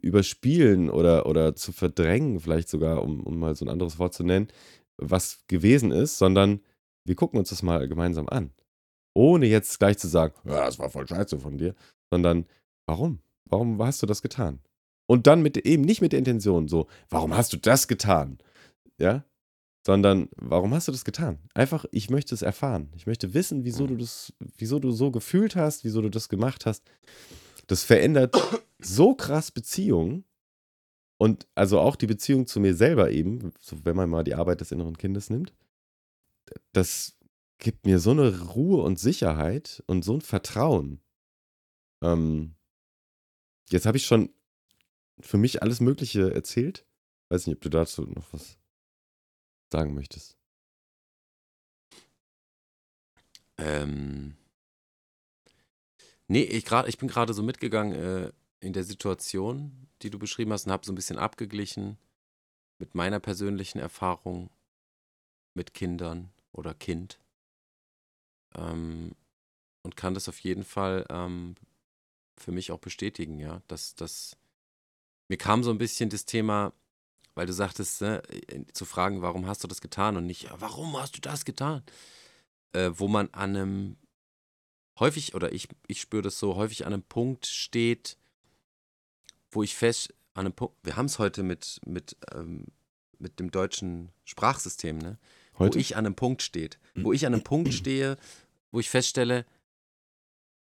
überspielen oder, oder zu verdrängen, vielleicht sogar, um, um mal so ein anderes Wort zu nennen, was gewesen ist, sondern wir gucken uns das mal gemeinsam an. Ohne jetzt gleich zu sagen, ja, das war voll scheiße von dir, sondern warum? Warum hast du das getan? Und dann mit eben nicht mit der Intention so, warum hast du das getan? Ja? Sondern warum hast du das getan? Einfach, ich möchte es erfahren. Ich möchte wissen, wieso du das, wieso du so gefühlt hast, wieso du das gemacht hast. Das verändert so krass Beziehungen und also auch die Beziehung zu mir selber eben, so wenn man mal die Arbeit des inneren Kindes nimmt, das gibt mir so eine Ruhe und Sicherheit und so ein Vertrauen. Ähm, jetzt habe ich schon für mich alles Mögliche erzählt. Weiß nicht, ob du dazu noch was sagen möchtest. Ähm. Nee, ich, grad, ich bin gerade so mitgegangen äh, in der Situation, die du beschrieben hast und habe so ein bisschen abgeglichen mit meiner persönlichen Erfahrung mit Kindern oder Kind. Ähm, und kann das auf jeden Fall ähm, für mich auch bestätigen, ja, dass das mir kam so ein bisschen das Thema, weil du sagtest, ne, zu fragen, warum hast du das getan und nicht, warum hast du das getan? Äh, wo man an einem häufig, oder ich, ich spüre das so, häufig an einem Punkt steht, wo ich fest an einem Punkt, wir haben es heute mit, mit, ähm, mit dem deutschen Sprachsystem, ne? Heute? Wo ich an einem Punkt steht. Wo ich an einem Punkt stehe, wo ich feststelle,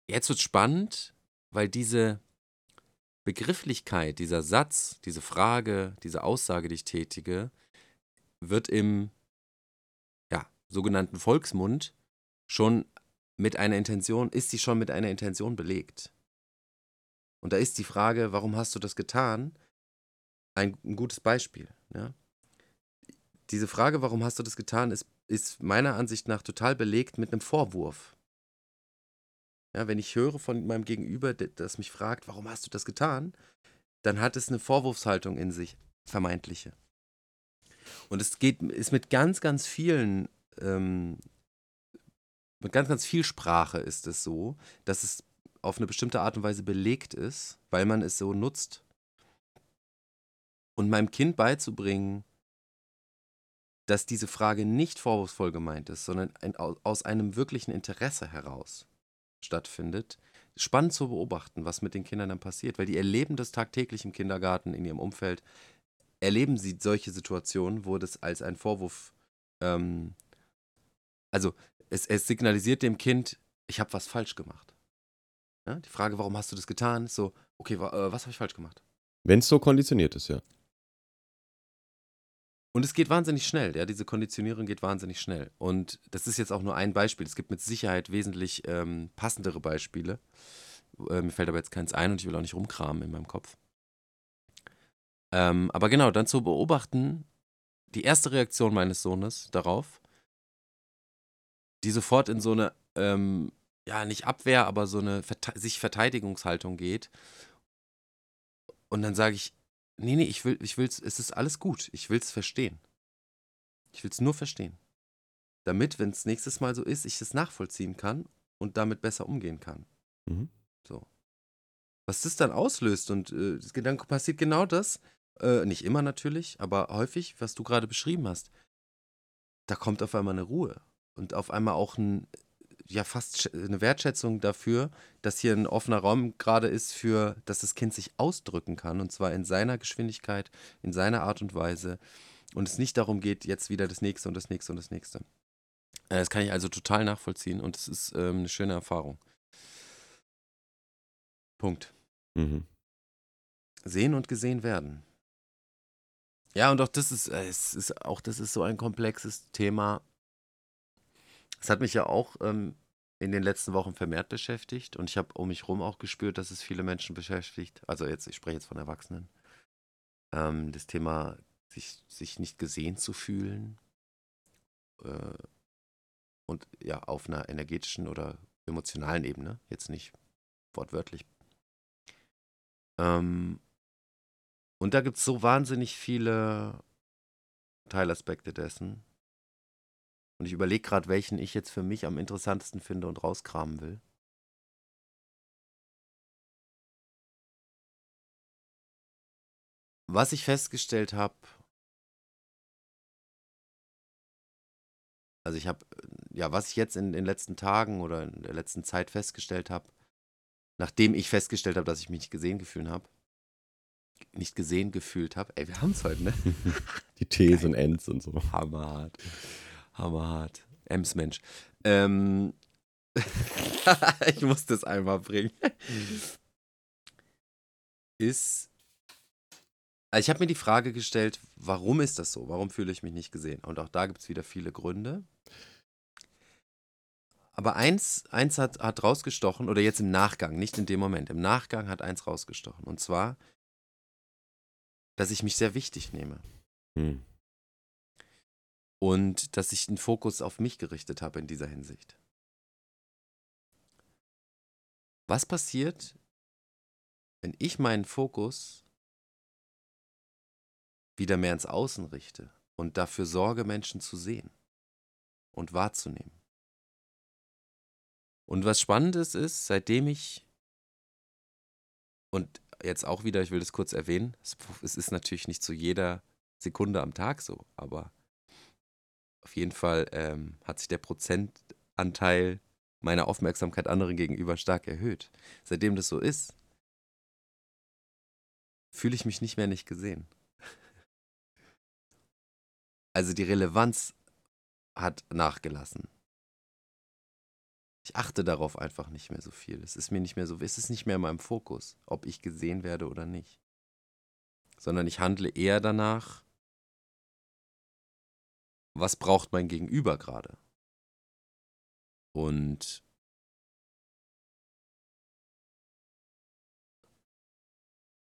jetzt wird spannend, weil diese Begrifflichkeit, dieser Satz, diese Frage, diese Aussage, die ich tätige, wird im ja, sogenannten Volksmund schon mit einer Intention, ist sie schon mit einer Intention belegt. Und da ist die Frage, warum hast du das getan? Ein, ein gutes Beispiel. Ja? Diese Frage, warum hast du das getan, ist, ist meiner Ansicht nach total belegt mit einem Vorwurf. Ja, wenn ich höre von meinem Gegenüber, das mich fragt, warum hast du das getan, dann hat es eine Vorwurfshaltung in sich, vermeintliche. Und es geht, ist mit ganz, ganz vielen, ähm, mit ganz, ganz viel Sprache ist es so, dass es auf eine bestimmte Art und Weise belegt ist, weil man es so nutzt. Und meinem Kind beizubringen, dass diese Frage nicht vorwurfsvoll gemeint ist, sondern ein, aus einem wirklichen Interesse heraus stattfindet, spannend zu beobachten, was mit den Kindern dann passiert, weil die erleben das tagtäglich im Kindergarten, in ihrem Umfeld. erleben sie solche Situationen, wo das als ein Vorwurf, ähm, also es, es signalisiert dem Kind, ich habe was falsch gemacht. Ja? Die Frage, warum hast du das getan, ist so, okay, wa äh, was habe ich falsch gemacht? Wenn es so konditioniert ist, ja. Und es geht wahnsinnig schnell, ja, diese Konditionierung geht wahnsinnig schnell. Und das ist jetzt auch nur ein Beispiel. Es gibt mit Sicherheit wesentlich ähm, passendere Beispiele. Äh, mir fällt aber jetzt keins ein und ich will auch nicht rumkramen in meinem Kopf. Ähm, aber genau, dann zu beobachten, die erste Reaktion meines Sohnes darauf, die sofort in so eine, ähm, ja, nicht Abwehr, aber so eine Verte sich Verteidigungshaltung geht. Und dann sage ich, Nee, nee, ich will, ich will's, es ist alles gut. Ich will es verstehen. Ich will es nur verstehen. Damit, wenn es nächstes Mal so ist, ich es nachvollziehen kann und damit besser umgehen kann. Mhm. So. Was das dann auslöst und äh, dann passiert genau das, äh, nicht immer natürlich, aber häufig, was du gerade beschrieben hast. Da kommt auf einmal eine Ruhe und auf einmal auch ein, ja fast eine Wertschätzung dafür, dass hier ein offener Raum gerade ist für, dass das Kind sich ausdrücken kann und zwar in seiner Geschwindigkeit, in seiner Art und Weise und es nicht darum geht, jetzt wieder das nächste und das nächste und das nächste. Äh, das kann ich also total nachvollziehen und es ist ähm, eine schöne Erfahrung. Punkt. Mhm. Sehen und gesehen werden. Ja, und auch das ist, äh, es ist auch das ist so ein komplexes Thema. Es hat mich ja auch ähm, in den letzten Wochen vermehrt beschäftigt und ich habe um mich herum auch gespürt, dass es viele Menschen beschäftigt. Also jetzt, ich spreche jetzt von Erwachsenen. Ähm, das Thema, sich, sich nicht gesehen zu fühlen äh, und ja, auf einer energetischen oder emotionalen Ebene, jetzt nicht wortwörtlich. Ähm, und da gibt es so wahnsinnig viele Teilaspekte dessen. Und ich überlege gerade, welchen ich jetzt für mich am interessantesten finde und rauskramen will. Was ich festgestellt habe, also ich habe, ja, was ich jetzt in den letzten Tagen oder in der letzten Zeit festgestellt habe, nachdem ich festgestellt habe, dass ich mich nicht gesehen gefühlt habe, nicht gesehen gefühlt habe, ey, wir haben es heute, ne? Die T's und Ns und so. Hammerhart. Hammerhart. Ems Mensch. Ähm, ich muss das einmal bringen. Ist. Also ich habe mir die Frage gestellt, warum ist das so? Warum fühle ich mich nicht gesehen? Und auch da gibt es wieder viele Gründe. Aber eins, eins hat, hat rausgestochen, oder jetzt im Nachgang, nicht in dem Moment, im Nachgang hat eins rausgestochen. Und zwar, dass ich mich sehr wichtig nehme. Hm und dass ich den Fokus auf mich gerichtet habe in dieser Hinsicht. Was passiert, wenn ich meinen Fokus wieder mehr ins Außen richte und dafür sorge, Menschen zu sehen und wahrzunehmen? Und was spannend ist, ist, seitdem ich, und jetzt auch wieder, ich will das kurz erwähnen, es ist natürlich nicht zu jeder Sekunde am Tag so, aber auf jeden Fall ähm, hat sich der Prozentanteil meiner Aufmerksamkeit anderen gegenüber stark erhöht. Seitdem das so ist, fühle ich mich nicht mehr nicht gesehen. Also die Relevanz hat nachgelassen. Ich achte darauf einfach nicht mehr so viel. Es ist mir nicht mehr so, es ist nicht mehr in meinem Fokus, ob ich gesehen werde oder nicht. Sondern ich handle eher danach, was braucht mein Gegenüber gerade? Und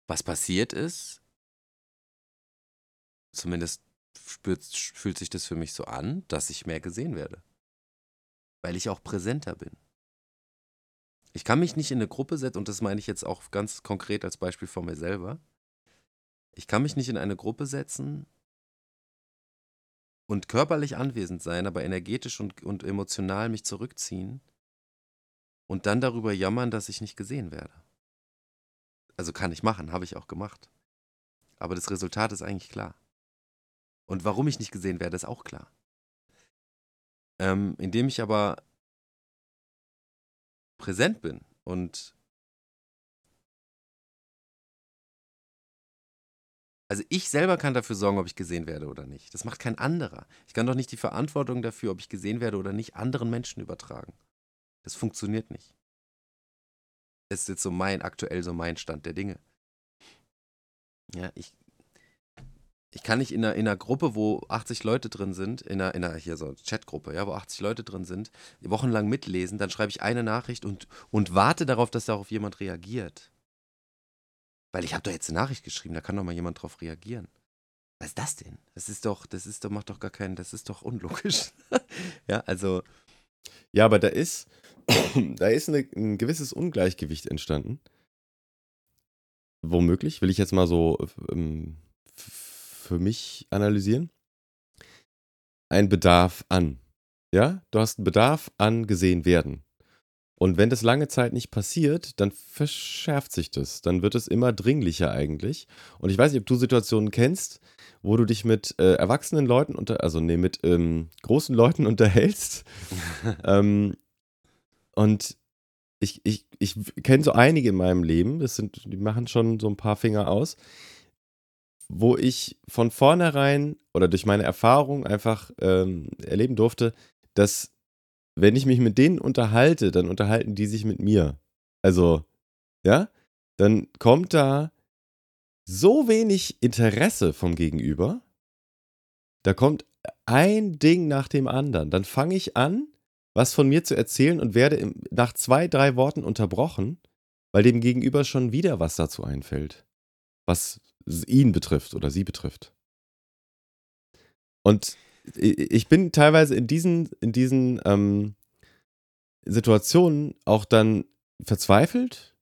was passiert ist, zumindest spürt, fühlt sich das für mich so an, dass ich mehr gesehen werde. Weil ich auch präsenter bin. Ich kann mich nicht in eine Gruppe setzen, und das meine ich jetzt auch ganz konkret als Beispiel von mir selber. Ich kann mich nicht in eine Gruppe setzen und körperlich anwesend sein, aber energetisch und, und emotional mich zurückziehen und dann darüber jammern, dass ich nicht gesehen werde. Also kann ich machen, habe ich auch gemacht. Aber das Resultat ist eigentlich klar. Und warum ich nicht gesehen werde, ist auch klar. Ähm, indem ich aber präsent bin und Also ich selber kann dafür sorgen, ob ich gesehen werde oder nicht. Das macht kein anderer. Ich kann doch nicht die Verantwortung dafür, ob ich gesehen werde oder nicht, anderen Menschen übertragen. Das funktioniert nicht. Das ist jetzt so mein, aktuell so mein Stand der Dinge. Ja, ich, ich kann nicht in einer, in einer Gruppe, wo 80 Leute drin sind, in einer, in einer hier so Chatgruppe, ja, wo 80 Leute drin sind, wochenlang mitlesen, dann schreibe ich eine Nachricht und, und warte darauf, dass darauf jemand reagiert. Weil ich habe doch jetzt eine Nachricht geschrieben, da kann doch mal jemand drauf reagieren. Was ist das denn? Das ist doch, das ist doch, macht doch gar keinen, das ist doch unlogisch. ja, also. Ja, aber da ist, da ist eine, ein gewisses Ungleichgewicht entstanden. Womöglich, will ich jetzt mal so ähm, für mich analysieren. Ein Bedarf an. Ja, du hast einen Bedarf an gesehen werden. Und wenn das lange Zeit nicht passiert, dann verschärft sich das. Dann wird es immer dringlicher eigentlich. Und ich weiß nicht, ob du Situationen kennst, wo du dich mit äh, erwachsenen Leuten unter, also nee, mit ähm, großen Leuten unterhältst. ähm, und ich, ich, ich kenne so einige in meinem Leben, das sind, die machen schon so ein paar Finger aus, wo ich von vornherein oder durch meine Erfahrung einfach ähm, erleben durfte, dass wenn ich mich mit denen unterhalte, dann unterhalten die sich mit mir. Also, ja, dann kommt da so wenig Interesse vom Gegenüber. Da kommt ein Ding nach dem anderen. Dann fange ich an, was von mir zu erzählen und werde nach zwei, drei Worten unterbrochen, weil dem Gegenüber schon wieder was dazu einfällt, was ihn betrifft oder sie betrifft. Und ich bin teilweise in diesen, in diesen ähm, Situationen auch dann verzweifelt.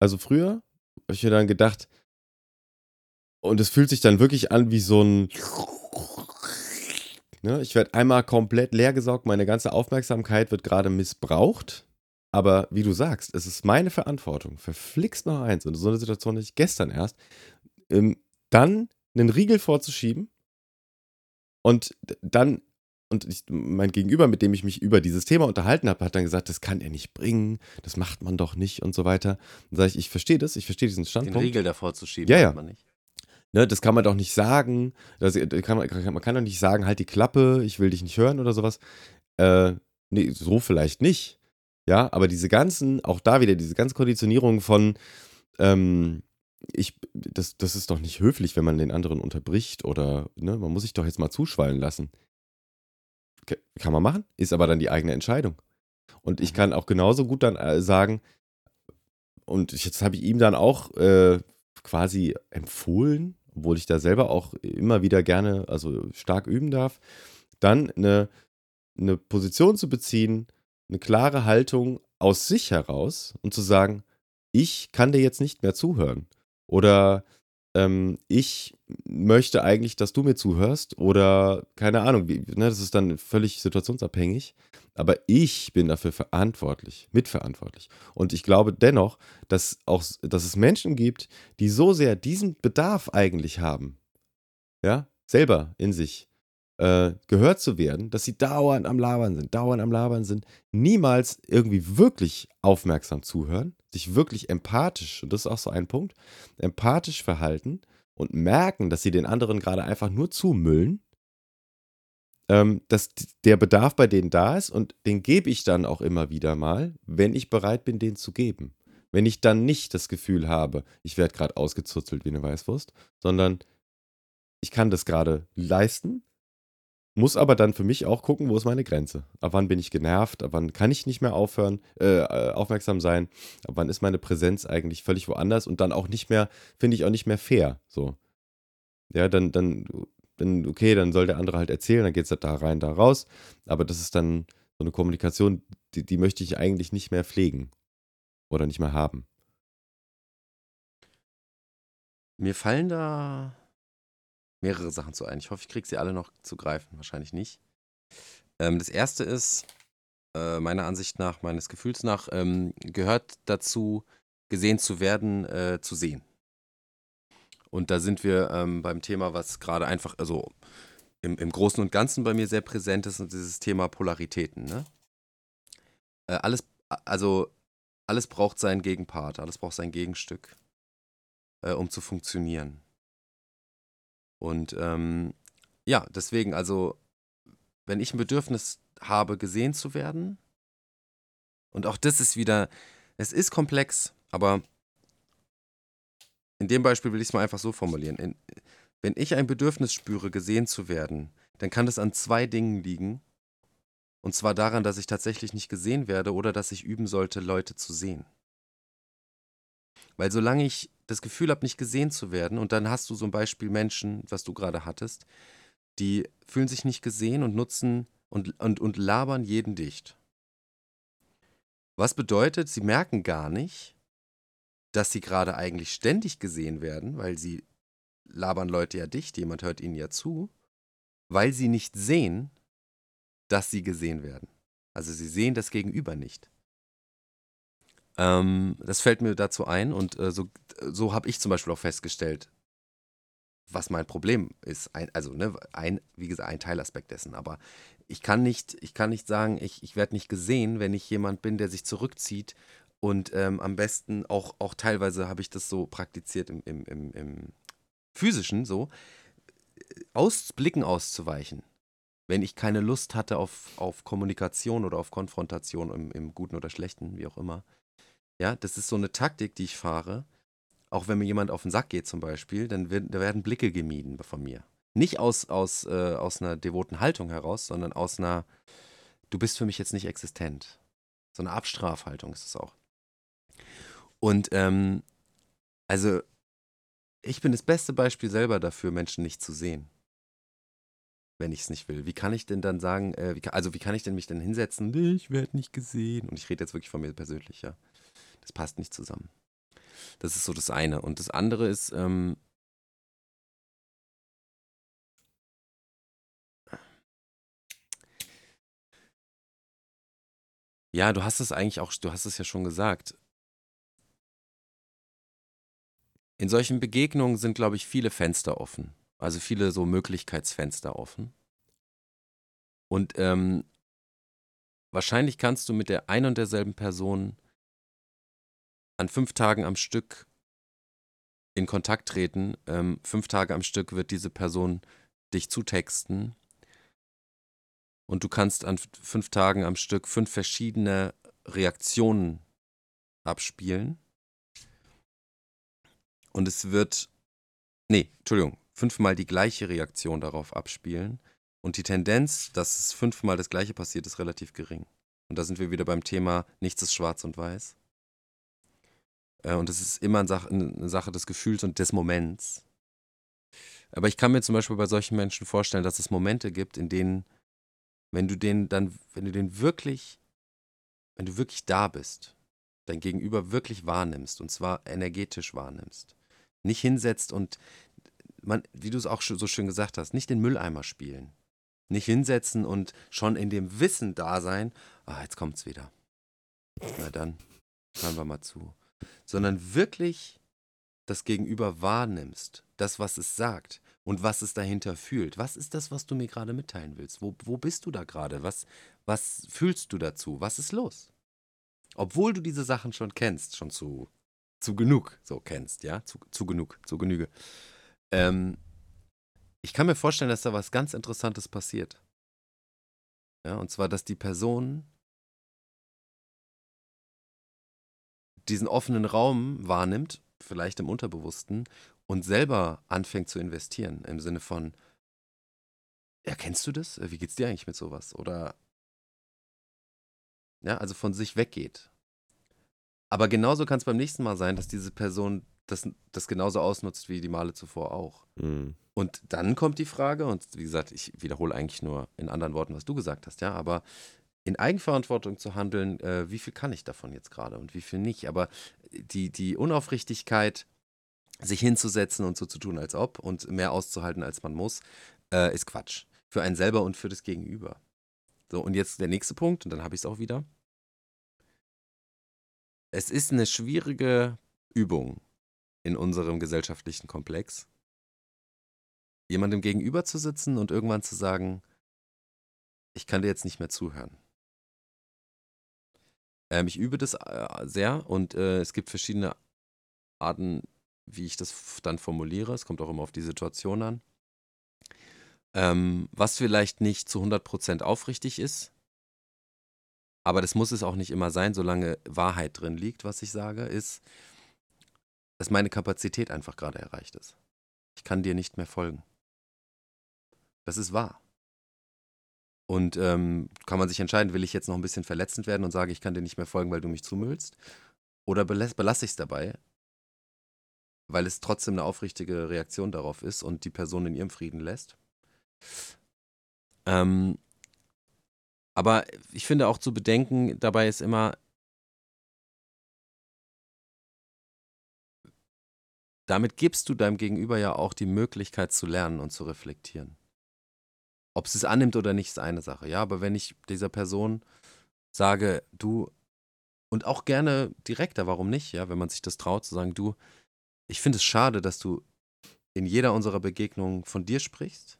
Also früher habe ich mir dann gedacht, und es fühlt sich dann wirklich an wie so ein. Ne, ich werde einmal komplett leergesaugt, meine ganze Aufmerksamkeit wird gerade missbraucht. Aber wie du sagst, es ist meine Verantwortung. Verflixt noch eins. Und so eine Situation hatte ich gestern erst. Ähm, dann einen Riegel vorzuschieben und dann, und ich, mein Gegenüber, mit dem ich mich über dieses Thema unterhalten habe, hat dann gesagt, das kann er nicht bringen, das macht man doch nicht und so weiter. Dann sage ich, ich verstehe das, ich verstehe diesen Standpunkt. Den Riegel davor zu schieben, ja, ja. man nicht. Ne, das kann man doch nicht sagen. Das kann man, man kann doch nicht sagen, halt die Klappe, ich will dich nicht hören oder sowas. Äh, nee, so vielleicht nicht. Ja, aber diese ganzen, auch da wieder, diese ganze Konditionierung von, ähm, ich, das, das ist doch nicht höflich, wenn man den anderen unterbricht oder, ne, man muss sich doch jetzt mal zuschwallen lassen. Kann man machen, ist aber dann die eigene Entscheidung. Und ich mhm. kann auch genauso gut dann äh, sagen, und jetzt habe ich ihm dann auch äh, quasi empfohlen, obwohl ich da selber auch immer wieder gerne, also stark üben darf, dann eine, eine Position zu beziehen, eine klare Haltung aus sich heraus und zu sagen, ich kann dir jetzt nicht mehr zuhören. Oder ähm, ich möchte eigentlich, dass du mir zuhörst. Oder keine Ahnung, wie, ne, das ist dann völlig situationsabhängig. Aber ich bin dafür verantwortlich, mitverantwortlich. Und ich glaube dennoch, dass, auch, dass es Menschen gibt, die so sehr diesen Bedarf eigentlich haben, ja, selber in sich, äh, gehört zu werden, dass sie dauernd am Labern sind, dauernd am Labern sind, niemals irgendwie wirklich aufmerksam zuhören, sich wirklich empathisch, und das ist auch so ein Punkt, empathisch verhalten und merken, dass sie den anderen gerade einfach nur zumüllen, ähm, dass der Bedarf bei denen da ist und den gebe ich dann auch immer wieder mal, wenn ich bereit bin, den zu geben. Wenn ich dann nicht das Gefühl habe, ich werde gerade ausgezuzelt wie eine Weißwurst, sondern ich kann das gerade leisten muss aber dann für mich auch gucken, wo ist meine Grenze? Ab wann bin ich genervt? Ab wann kann ich nicht mehr aufhören, äh, aufmerksam sein? Ab wann ist meine Präsenz eigentlich völlig woanders und dann auch nicht mehr, finde ich auch nicht mehr fair. So. Ja, dann, dann, dann, okay, dann soll der andere halt erzählen, dann geht es da rein, da raus. Aber das ist dann so eine Kommunikation, die, die möchte ich eigentlich nicht mehr pflegen oder nicht mehr haben. Mir fallen da mehrere Sachen zu ein. Ich hoffe, ich kriege sie alle noch zu greifen. Wahrscheinlich nicht. Ähm, das erste ist, äh, meiner Ansicht nach, meines Gefühls nach, ähm, gehört dazu, gesehen zu werden, äh, zu sehen. Und da sind wir ähm, beim Thema, was gerade einfach, also im, im Großen und Ganzen bei mir sehr präsent ist, und dieses Thema Polaritäten. Ne? Äh, alles, also alles braucht seinen Gegenpart, alles braucht sein Gegenstück, äh, um zu funktionieren. Und ähm, ja, deswegen, also, wenn ich ein Bedürfnis habe, gesehen zu werden, und auch das ist wieder, es ist komplex, aber in dem Beispiel will ich es mal einfach so formulieren. In, wenn ich ein Bedürfnis spüre, gesehen zu werden, dann kann das an zwei Dingen liegen. Und zwar daran, dass ich tatsächlich nicht gesehen werde oder dass ich üben sollte, Leute zu sehen. Weil solange ich das Gefühl habe, nicht gesehen zu werden, und dann hast du zum Beispiel Menschen, was du gerade hattest, die fühlen sich nicht gesehen und nutzen und, und, und labern jeden dicht. Was bedeutet, sie merken gar nicht, dass sie gerade eigentlich ständig gesehen werden, weil sie labern Leute ja dicht, jemand hört ihnen ja zu, weil sie nicht sehen, dass sie gesehen werden. Also sie sehen das Gegenüber nicht. Ähm, das fällt mir dazu ein und äh, so, so habe ich zum Beispiel auch festgestellt, was mein Problem ist. Ein, also, ne, ein, wie gesagt, ein Teilaspekt dessen. Aber ich kann nicht, ich kann nicht sagen, ich, ich werde nicht gesehen, wenn ich jemand bin, der sich zurückzieht und ähm, am besten auch, auch teilweise habe ich das so praktiziert im, im, im, im physischen so, aus Blicken auszuweichen. Wenn ich keine Lust hatte auf, auf Kommunikation oder auf Konfrontation im, im Guten oder Schlechten, wie auch immer. Ja, das ist so eine Taktik, die ich fahre. Auch wenn mir jemand auf den Sack geht zum Beispiel, dann wird, da werden Blicke gemieden von mir. Nicht aus, aus, äh, aus einer devoten Haltung heraus, sondern aus einer, du bist für mich jetzt nicht existent. So eine Abstrafhaltung ist es auch. Und ähm, also ich bin das beste Beispiel selber dafür, Menschen nicht zu sehen. Wenn ich es nicht will. Wie kann ich denn dann sagen, äh, wie also wie kann ich denn mich denn hinsetzen? Ich werde nicht gesehen. Und ich rede jetzt wirklich von mir persönlich, ja. Das passt nicht zusammen. Das ist so das eine. Und das andere ist, ähm, ja, du hast es eigentlich auch, du hast es ja schon gesagt. In solchen Begegnungen sind, glaube ich, viele Fenster offen. Also viele so Möglichkeitsfenster offen. Und ähm, wahrscheinlich kannst du mit der ein und derselben Person an fünf Tagen am Stück in Kontakt treten. Ähm, fünf Tage am Stück wird diese Person dich zutexten. Und du kannst an fünf Tagen am Stück fünf verschiedene Reaktionen abspielen. Und es wird, nee, Entschuldigung, fünfmal die gleiche Reaktion darauf abspielen. Und die Tendenz, dass es fünfmal das gleiche passiert, ist relativ gering. Und da sind wir wieder beim Thema, nichts ist schwarz und weiß. Äh, und es ist immer eine Sache des Gefühls und des Moments. Aber ich kann mir zum Beispiel bei solchen Menschen vorstellen, dass es Momente gibt, in denen, wenn du den dann, wenn du den wirklich, wenn du wirklich da bist, dein Gegenüber wirklich wahrnimmst, und zwar energetisch wahrnimmst, nicht hinsetzt und man, wie du es auch so schön gesagt hast, nicht den Mülleimer spielen. Nicht hinsetzen und schon in dem Wissen da sein, ah, jetzt kommt's wieder. Na dann, hören wir mal zu. Sondern wirklich das Gegenüber wahrnimmst, das, was es sagt und was es dahinter fühlt. Was ist das, was du mir gerade mitteilen willst? Wo, wo bist du da gerade? Was, was fühlst du dazu? Was ist los? Obwohl du diese Sachen schon kennst, schon zu zu genug so kennst, ja, zu, zu genug, zu Genüge. Ähm, ich kann mir vorstellen, dass da was ganz Interessantes passiert. Ja, und zwar, dass die Person diesen offenen Raum wahrnimmt, vielleicht im Unterbewussten, und selber anfängt zu investieren, im Sinne von, ja, kennst du das? Wie geht's dir eigentlich mit sowas? Oder, ja, also von sich weggeht aber genauso kann es beim nächsten Mal sein, dass diese Person das, das genauso ausnutzt wie die Male zuvor auch. Mhm. Und dann kommt die Frage, und wie gesagt, ich wiederhole eigentlich nur in anderen Worten, was du gesagt hast, ja, aber in Eigenverantwortung zu handeln, äh, wie viel kann ich davon jetzt gerade und wie viel nicht. Aber die, die Unaufrichtigkeit, sich hinzusetzen und so zu tun, als ob und mehr auszuhalten, als man muss, äh, ist Quatsch. Für einen selber und für das Gegenüber. So, und jetzt der nächste Punkt, und dann habe ich es auch wieder es ist eine schwierige Übung in unserem gesellschaftlichen Komplex, jemandem gegenüber zu sitzen und irgendwann zu sagen, ich kann dir jetzt nicht mehr zuhören. Ähm, ich übe das äh, sehr und äh, es gibt verschiedene Arten, wie ich das dann formuliere. Es kommt auch immer auf die Situation an. ähm, was vielleicht nicht zu 100% aufrichtig ist, aber das muss es auch nicht immer sein, solange Wahrheit drin liegt, was ich sage, ist, dass meine Kapazität einfach gerade erreicht ist. Ich kann dir nicht mehr folgen. Das ist wahr. Und ähm, kann man sich entscheiden, will ich jetzt noch ein bisschen verletzend werden und sage, ich kann dir nicht mehr folgen, weil du mich zumüllst? Oder belasse ich es dabei, weil es trotzdem eine aufrichtige Reaktion darauf ist und die Person in ihrem Frieden lässt? Ähm, aber ich finde auch zu bedenken, dabei ist immer, damit gibst du deinem Gegenüber ja auch die Möglichkeit zu lernen und zu reflektieren. Ob sie es annimmt oder nicht, ist eine Sache. Ja, aber wenn ich dieser Person sage, du, und auch gerne direkter, warum nicht, ja, wenn man sich das traut, zu sagen, du, ich finde es schade, dass du in jeder unserer Begegnungen von dir sprichst.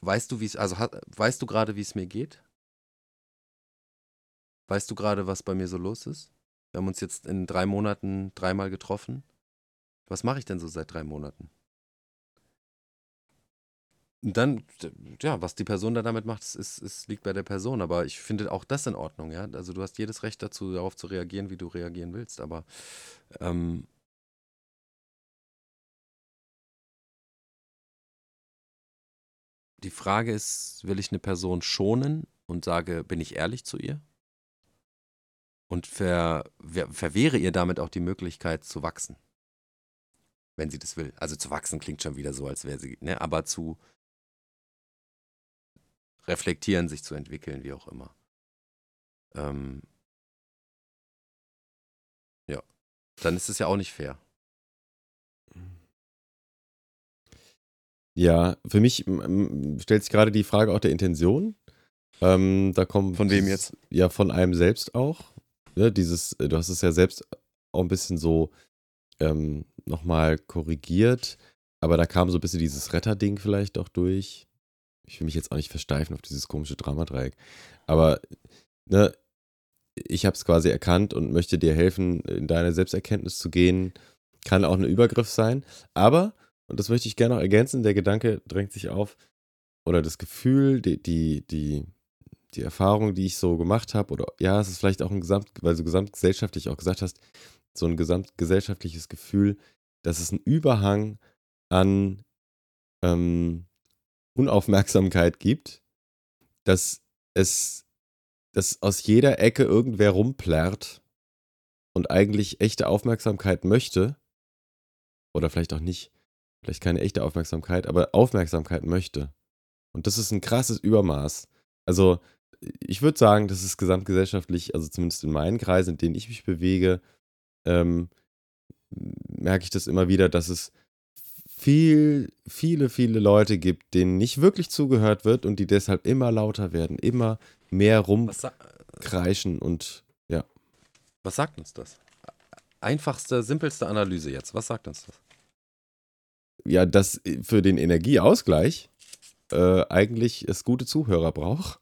Weißt du, wie es, also weißt du gerade, wie es mir geht? Weißt du gerade, was bei mir so los ist? Wir haben uns jetzt in drei Monaten dreimal getroffen. Was mache ich denn so seit drei Monaten? Dann, ja, was die Person da damit macht, ist, ist, liegt bei der Person. Aber ich finde auch das in Ordnung, ja. Also du hast jedes Recht dazu, darauf zu reagieren, wie du reagieren willst. Aber ähm, die Frage ist, will ich eine Person schonen und sage, bin ich ehrlich zu ihr? Und ver, verwehre ihr damit auch die Möglichkeit zu wachsen wenn sie das will. Also zu wachsen klingt schon wieder so, als wäre sie, ne, aber zu reflektieren, sich zu entwickeln, wie auch immer. Ähm, ja, dann ist es ja auch nicht fair. Ja, für mich stellt sich gerade die Frage auch der Intention. Ähm, da kommt von wem jetzt? Ja, von einem selbst auch. Ja, ne, dieses, du hast es ja selbst auch ein bisschen so ähm, nochmal korrigiert, aber da kam so ein bisschen dieses Retterding vielleicht auch durch ich will mich jetzt auch nicht versteifen auf dieses komische Dramadreieck. Aber ne, ich habe es quasi erkannt und möchte dir helfen, in deine Selbsterkenntnis zu gehen. Kann auch ein Übergriff sein. Aber, und das möchte ich gerne noch ergänzen, der Gedanke drängt sich auf, oder das Gefühl, die, die, die, die Erfahrung, die ich so gemacht habe, oder ja, es ist vielleicht auch ein Gesamt, weil du gesamtgesellschaftlich auch gesagt hast, so ein gesamtgesellschaftliches Gefühl, dass es einen Überhang an ähm, Unaufmerksamkeit gibt, dass es, dass aus jeder Ecke irgendwer rumplärrt und eigentlich echte Aufmerksamkeit möchte, oder vielleicht auch nicht, vielleicht keine echte Aufmerksamkeit, aber Aufmerksamkeit möchte. Und das ist ein krasses Übermaß. Also, ich würde sagen, das ist gesamtgesellschaftlich, also zumindest in meinen Kreisen, in denen ich mich bewege, ähm, merke ich das immer wieder, dass es viel, viele, viele Leute gibt, denen nicht wirklich zugehört wird und die deshalb immer lauter werden, immer mehr rumkreischen und ja. Was sagt uns das? Einfachste, simpelste Analyse jetzt. Was sagt uns das? Ja, dass für den Energieausgleich äh, eigentlich es gute Zuhörer braucht.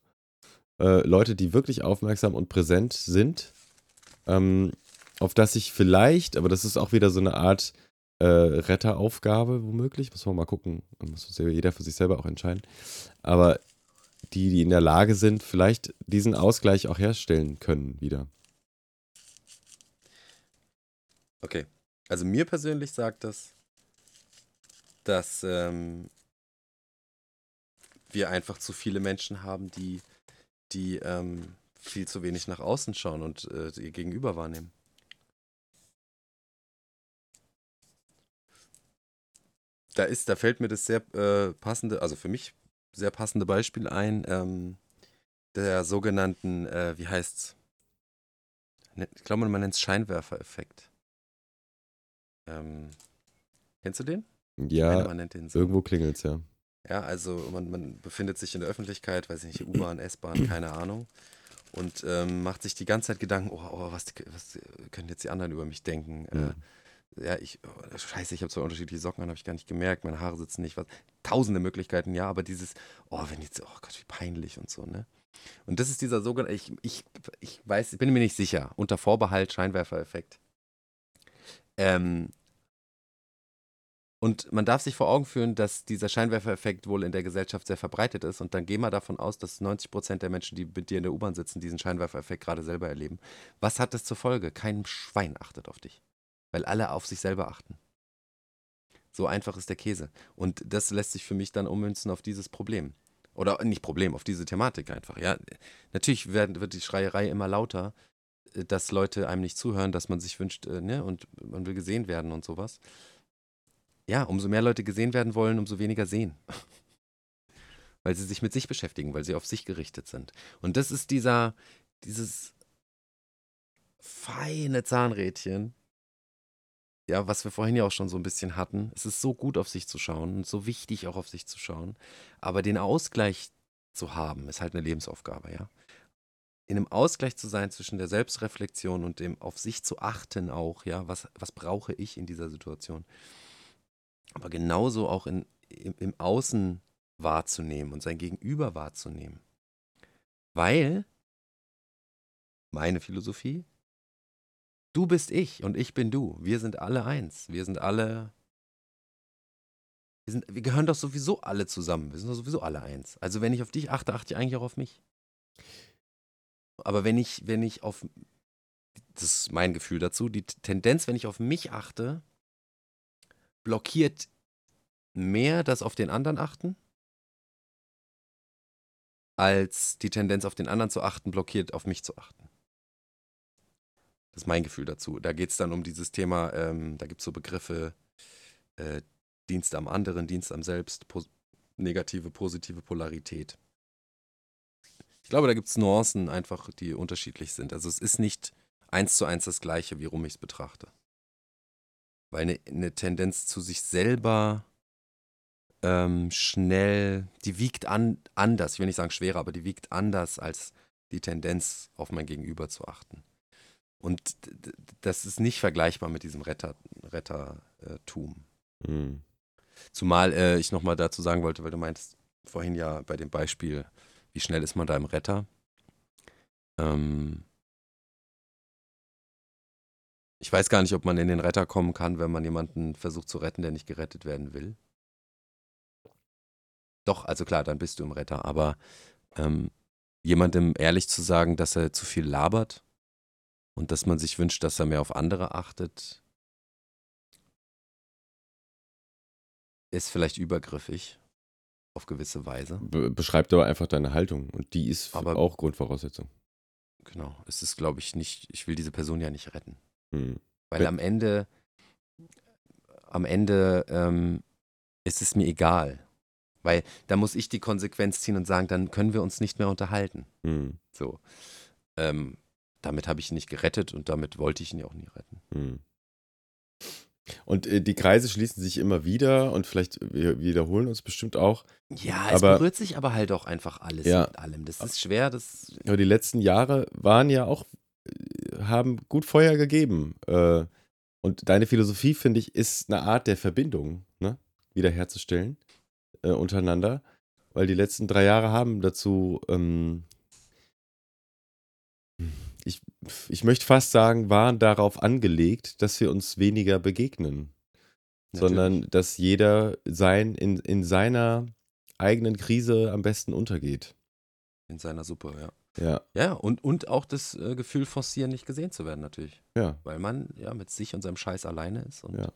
Äh, Leute, die wirklich aufmerksam und präsent sind. Ähm, auf das ich vielleicht, aber das ist auch wieder so eine Art äh, Retteraufgabe, womöglich. Muss man mal gucken. Muss jeder für sich selber auch entscheiden. Aber die, die in der Lage sind, vielleicht diesen Ausgleich auch herstellen können wieder. Okay. Also mir persönlich sagt das, dass ähm, wir einfach zu viele Menschen haben, die, die ähm, viel zu wenig nach außen schauen und äh, ihr Gegenüber wahrnehmen. Da ist, da fällt mir das sehr äh, passende, also für mich sehr passende Beispiel ein, ähm, der sogenannten, äh, wie heißt's? Ne, ich glaube, man nennt es Scheinwerfereffekt. Ähm, kennst du den? Ja, meine, den so. irgendwo klingelt es ja. Ja, also man, man befindet sich in der Öffentlichkeit, weiß ich nicht, U-Bahn, S-Bahn, keine Ahnung. Und ähm, macht sich die ganze Zeit Gedanken, oh, oh was, was können jetzt die anderen über mich denken? Mhm. Äh, ja, ich, oh, scheiße, ich habe zwei unterschiedliche Socken an, habe ich gar nicht gemerkt, meine Haare sitzen nicht, was, tausende Möglichkeiten, ja, aber dieses, oh, wenn jetzt, oh Gott, wie peinlich und so, ne? Und das ist dieser sogenannte, ich, ich, ich weiß, bin mir nicht sicher, unter Vorbehalt Scheinwerfereffekt. Ähm, Und man darf sich vor Augen führen, dass dieser Scheinwerfereffekt wohl in der Gesellschaft sehr verbreitet ist. Und dann geh mal davon aus, dass 90 Prozent der Menschen, die mit dir in der U-Bahn sitzen, diesen Scheinwerfereffekt gerade selber erleben. Was hat das zur Folge? Kein Schwein achtet auf dich. Weil alle auf sich selber achten. So einfach ist der Käse. Und das lässt sich für mich dann ummünzen auf dieses Problem. Oder nicht Problem, auf diese Thematik einfach. Ja, natürlich werden, wird die Schreierei immer lauter, äh, dass Leute einem nicht zuhören, dass man sich wünscht, äh, ne, und man will gesehen werden und sowas ja, umso mehr Leute gesehen werden wollen, umso weniger sehen. weil sie sich mit sich beschäftigen, weil sie auf sich gerichtet sind. Und das ist dieser, dieses feine Zahnrädchen, ja, was wir vorhin ja auch schon so ein bisschen hatten. Es ist so gut, auf sich zu schauen und so wichtig, auch auf sich zu schauen. Aber den Ausgleich zu haben, ist halt eine Lebensaufgabe, ja. In einem Ausgleich zu sein zwischen der Selbstreflexion und dem auf sich zu achten auch, ja, was, was brauche ich in dieser Situation aber genauso auch in, im, im Außen wahrzunehmen und sein Gegenüber wahrzunehmen. Weil, meine Philosophie, du bist ich und ich bin du. Wir sind alle eins. Wir sind alle. Wir, sind, wir gehören doch sowieso alle zusammen. Wir sind doch sowieso alle eins. Also wenn ich auf dich achte, achte ich eigentlich auch auf mich. Aber wenn ich, wenn ich auf, das ist mein Gefühl dazu, die Tendenz, wenn ich auf mich achte, blockiert mehr das auf den anderen achten, als die Tendenz auf den anderen zu achten, blockiert auf mich zu achten. Das ist mein Gefühl dazu. Da geht es dann um dieses Thema, ähm, da gibt es so Begriffe, äh, Dienst am anderen, Dienst am Selbst, pos negative, positive Polarität. Ich glaube, da gibt es Nuancen einfach, die unterschiedlich sind. Also es ist nicht eins zu eins das gleiche, wie rum ich es betrachte. Weil eine, eine Tendenz zu sich selber ähm, schnell, die wiegt an, anders, ich will nicht sagen schwerer, aber die wiegt anders als die Tendenz, auf mein Gegenüber zu achten. Und das ist nicht vergleichbar mit diesem Retter, Rettertum. Mhm. Zumal äh, ich nochmal dazu sagen wollte, weil du meintest vorhin ja bei dem Beispiel, wie schnell ist man da im Retter? Ähm, ich weiß gar nicht, ob man in den Retter kommen kann, wenn man jemanden versucht zu retten, der nicht gerettet werden will. Doch, also klar, dann bist du im Retter. Aber ähm, jemandem ehrlich zu sagen, dass er zu viel labert und dass man sich wünscht, dass er mehr auf andere achtet, ist vielleicht übergriffig auf gewisse Weise. Be beschreibt aber einfach deine Haltung und die ist aber auch Grundvoraussetzung. Genau, es ist, glaube ich, nicht, ich will diese Person ja nicht retten. Hm. Weil am Ende, am Ende ähm, ist es mir egal. Weil da muss ich die Konsequenz ziehen und sagen, dann können wir uns nicht mehr unterhalten. Hm. So. Ähm, damit habe ich ihn nicht gerettet und damit wollte ich ihn ja auch nie retten. Hm. Und äh, die Kreise schließen sich immer wieder und vielleicht wir wiederholen uns bestimmt auch. Ja, es aber, berührt sich aber halt auch einfach alles ja, mit allem. Das ist schwer. Das aber die letzten Jahre waren ja auch haben gut Feuer gegeben. Äh, und deine Philosophie, finde ich, ist eine Art der Verbindung ne? wiederherzustellen äh, untereinander. Weil die letzten drei Jahre haben dazu, ähm, ich, ich möchte fast sagen, waren darauf angelegt, dass wir uns weniger begegnen. Natürlich. Sondern dass jeder sein, in, in seiner eigenen Krise am besten untergeht. In seiner Suppe, ja. Ja. Ja, und, und auch das äh, Gefühl forcieren, nicht gesehen zu werden, natürlich. Ja. Weil man ja mit sich und seinem Scheiß alleine ist. Und, ja.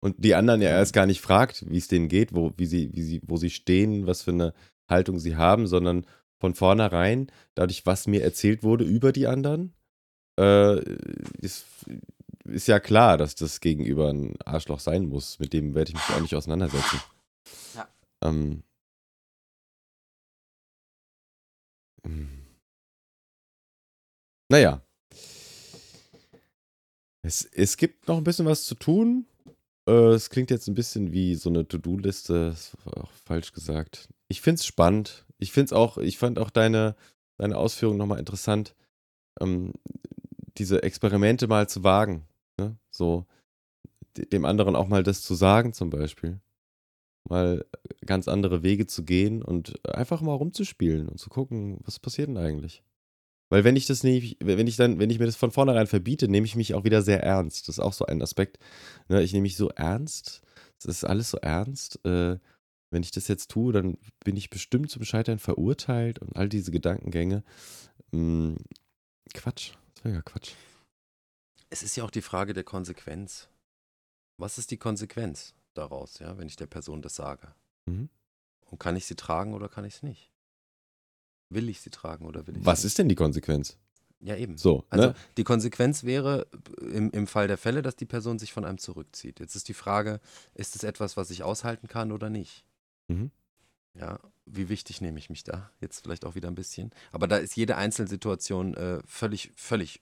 und die anderen ja erst gar nicht fragt, wie es denen geht, wo, wie sie, wie sie, wo sie stehen, was für eine Haltung sie haben, sondern von vornherein, dadurch, was mir erzählt wurde über die anderen, äh, ist, ist ja klar, dass das gegenüber ein Arschloch sein muss. Mit dem werde ich mich auch nicht auseinandersetzen. Ja. Ähm, hm. Naja. Es, es gibt noch ein bisschen was zu tun. Äh, es klingt jetzt ein bisschen wie so eine To-Do-Liste. Das war auch falsch gesagt. Ich finde es spannend. Ich finde auch, ich fand auch deine, deine Ausführungen nochmal interessant, ähm, diese Experimente mal zu wagen. Ne? So dem anderen auch mal das zu sagen, zum Beispiel. Mal ganz andere Wege zu gehen und einfach mal rumzuspielen und zu gucken, was passiert denn eigentlich. Weil wenn ich das nicht, wenn ich dann, wenn ich mir das von vornherein verbiete, nehme ich mich auch wieder sehr ernst. Das ist auch so ein Aspekt. Ne? Ich nehme mich so ernst. es ist alles so ernst. Äh, wenn ich das jetzt tue, dann bin ich bestimmt zum Scheitern verurteilt und all diese Gedankengänge. Mh, Quatsch, das wäre ja Quatsch. Es ist ja auch die Frage der Konsequenz. Was ist die Konsequenz daraus, ja, wenn ich der Person das sage? Mhm. Und kann ich sie tragen oder kann ich es nicht? Will ich sie tragen oder will ich Was sie ist denn die Konsequenz? nicht? Ja, eben. So, Also ne? die Konsequenz wäre im, im Fall der Fälle, dass die Person sich von einem zurückzieht. Jetzt ist die Frage, ist es etwas, was ich aushalten kann oder nicht? Mhm. Ja, wie wichtig nehme ich mich da? Jetzt vielleicht auch wieder ein bisschen. Aber da ist jede Einzelsituation äh, völlig, völlig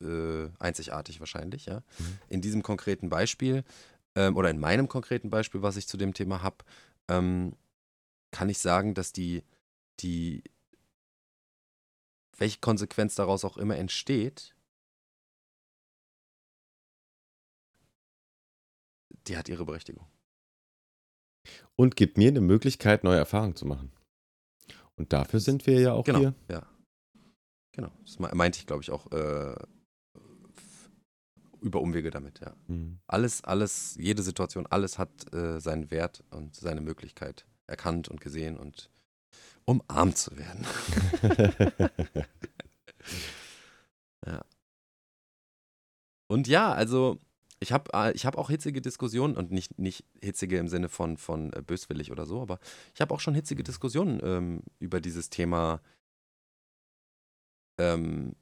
äh, einzigartig wahrscheinlich, ja. Mhm. In diesem konkreten Beispiel ähm, oder in meinem konkreten Beispiel, was ich zu dem Thema habe, ähm, kann ich sagen, dass die, die, welche Konsequenz daraus auch immer entsteht, die hat ihre Berechtigung. Und gibt mir eine Möglichkeit, neue Erfahrungen zu machen. Und dafür sind wir ja auch Genau, hier. ja. Genau. Das me- meinte ich, glaube ich, auch äh, über Umwege damit, ja. Mhm. Alles, alles, jede Situation, alles hat äh, seinen Wert und seine Möglichkeit erkannt und gesehen und umarmt zu werden. Und ja, also ich habe äh, ich hab auch hitzige Diskussionen und nicht, nicht hitzige im Sinne von, von äh, böswillig oder so, aber ich habe auch schon hitzige Diskussionen ähm, über dieses Thema ähm,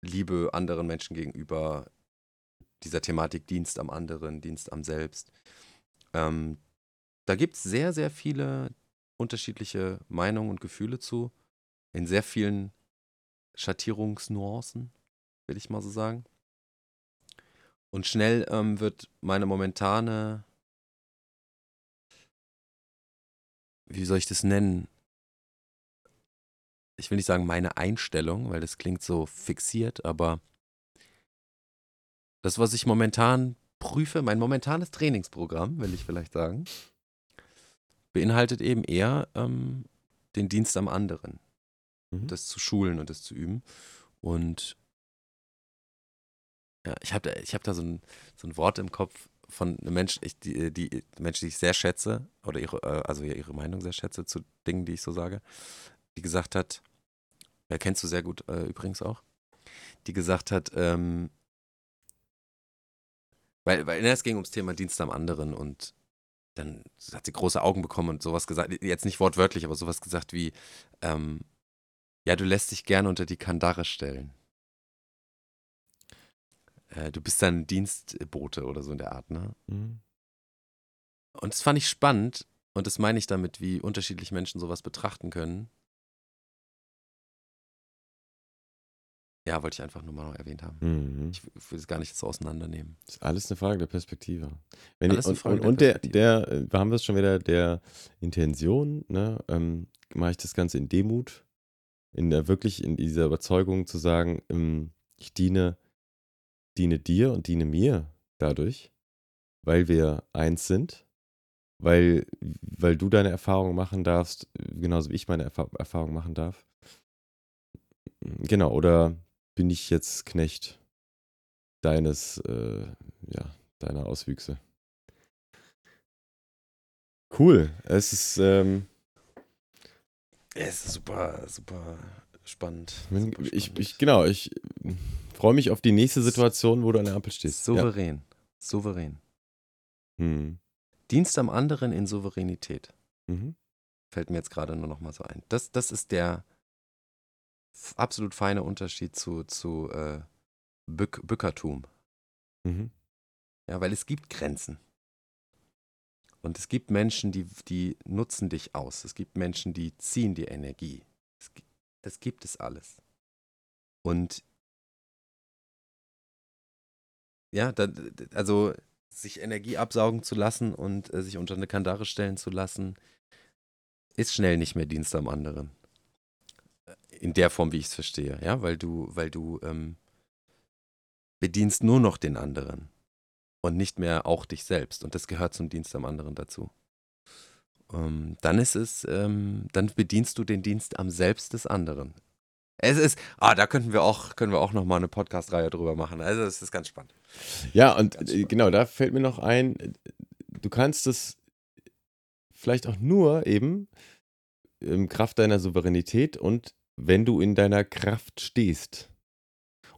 Liebe anderen Menschen gegenüber, dieser Thematik Dienst am anderen, Dienst am Selbst. Ähm, da gibt es sehr, sehr viele unterschiedliche Meinungen und Gefühle zu, in sehr vielen Schattierungsnuancen, will ich mal so sagen. Und schnell ähm, wird meine momentane, wie soll ich das nennen? Ich will nicht sagen meine Einstellung, weil das klingt so fixiert, aber das, was ich momentan prüfe, mein momentanes Trainingsprogramm, will ich vielleicht sagen, beinhaltet eben eher ähm, den Dienst am anderen Mhm. das zu schulen und das zu üben. Und ja, ich habe da, ich hab da so ein, so ein Wort im Kopf von einem Menschen, ich, die, die Menschen, die ich sehr schätze, oder ihre, äh, also ihre Meinung sehr schätze zu Dingen, die ich so sage, die gesagt hat, ja, kennst du sehr gut äh, übrigens auch, die gesagt hat, ähm, weil, weil ne, es ging ums Thema Dienst am anderen und dann hat sie große Augen bekommen und sowas gesagt, jetzt nicht wortwörtlich, aber sowas gesagt wie, ähm, ja, du lässt dich gerne unter die Kandare stellen. Äh, du bist dann Dienstbote oder so in der Art, ne? Mhm. Und das fand ich spannend und das meine ich damit, wie unterschiedlich Menschen sowas betrachten können. Ja, wollte ich einfach nur mal noch erwähnt haben. Mhm. Ich will es gar nicht so auseinandernehmen. ist alles eine Frage der Perspektive. Wenn Alles ich, eine und, Frage und, der und der, Perspektive. der, äh, wir haben das schon wieder, der Intention, ne, ähm, mache ich das Ganze in Demut, in der wirklich in dieser Überzeugung zu sagen, ähm, ich diene, diene dir und diene mir dadurch, weil wir eins sind, weil, weil du deine Erfahrung machen darfst, genauso wie ich meine Erfa Erfahrung machen darf. Genau, oder bin ich jetzt Knecht deines, äh, ja, deiner Auswüchse? Cool. Es ist, ähm, es ist super, super spannend. ich, ich, genau, ich freue mich auf die nächste Situation, wo du an der Ampel stehst. Ja. Souverän. Souverän. Hm. Dienst am anderen in Souveränität. Mhm. Fällt mir jetzt gerade nur noch mal so ein. Das, das ist der absolut feine Unterschied zu, zu äh, Bück, Bückertum. Mhm. Ja, weil es gibt Grenzen. Und es gibt Menschen, die, die nutzen dich aus. Es gibt Menschen, die ziehen die Energie. Es, das gibt es alles. Und ja, da, also sich Energie absaugen zu lassen und äh, sich unter eine Kandare stellen zu lassen, ist schnell nicht mehr Dienst am anderen. In der Form, wie ich es verstehe, ja, weil du, weil du ähm, bedienst nur noch den anderen und nicht mehr auch dich selbst. Und das gehört zum Dienst am anderen dazu. Ähm, dann ist es, ähm, dann bedienst du den Dienst am Selbst des anderen. Es ist, ah, da könnten wir auch, können wir auch noch mal eine Podcast-Reihe drüber machen. Also es ist ganz spannend. Ja, und äh, genau, da fällt mir noch ein, du kannst es vielleicht auch nur eben im Kraft deiner Souveränität und wenn du in deiner Kraft stehst.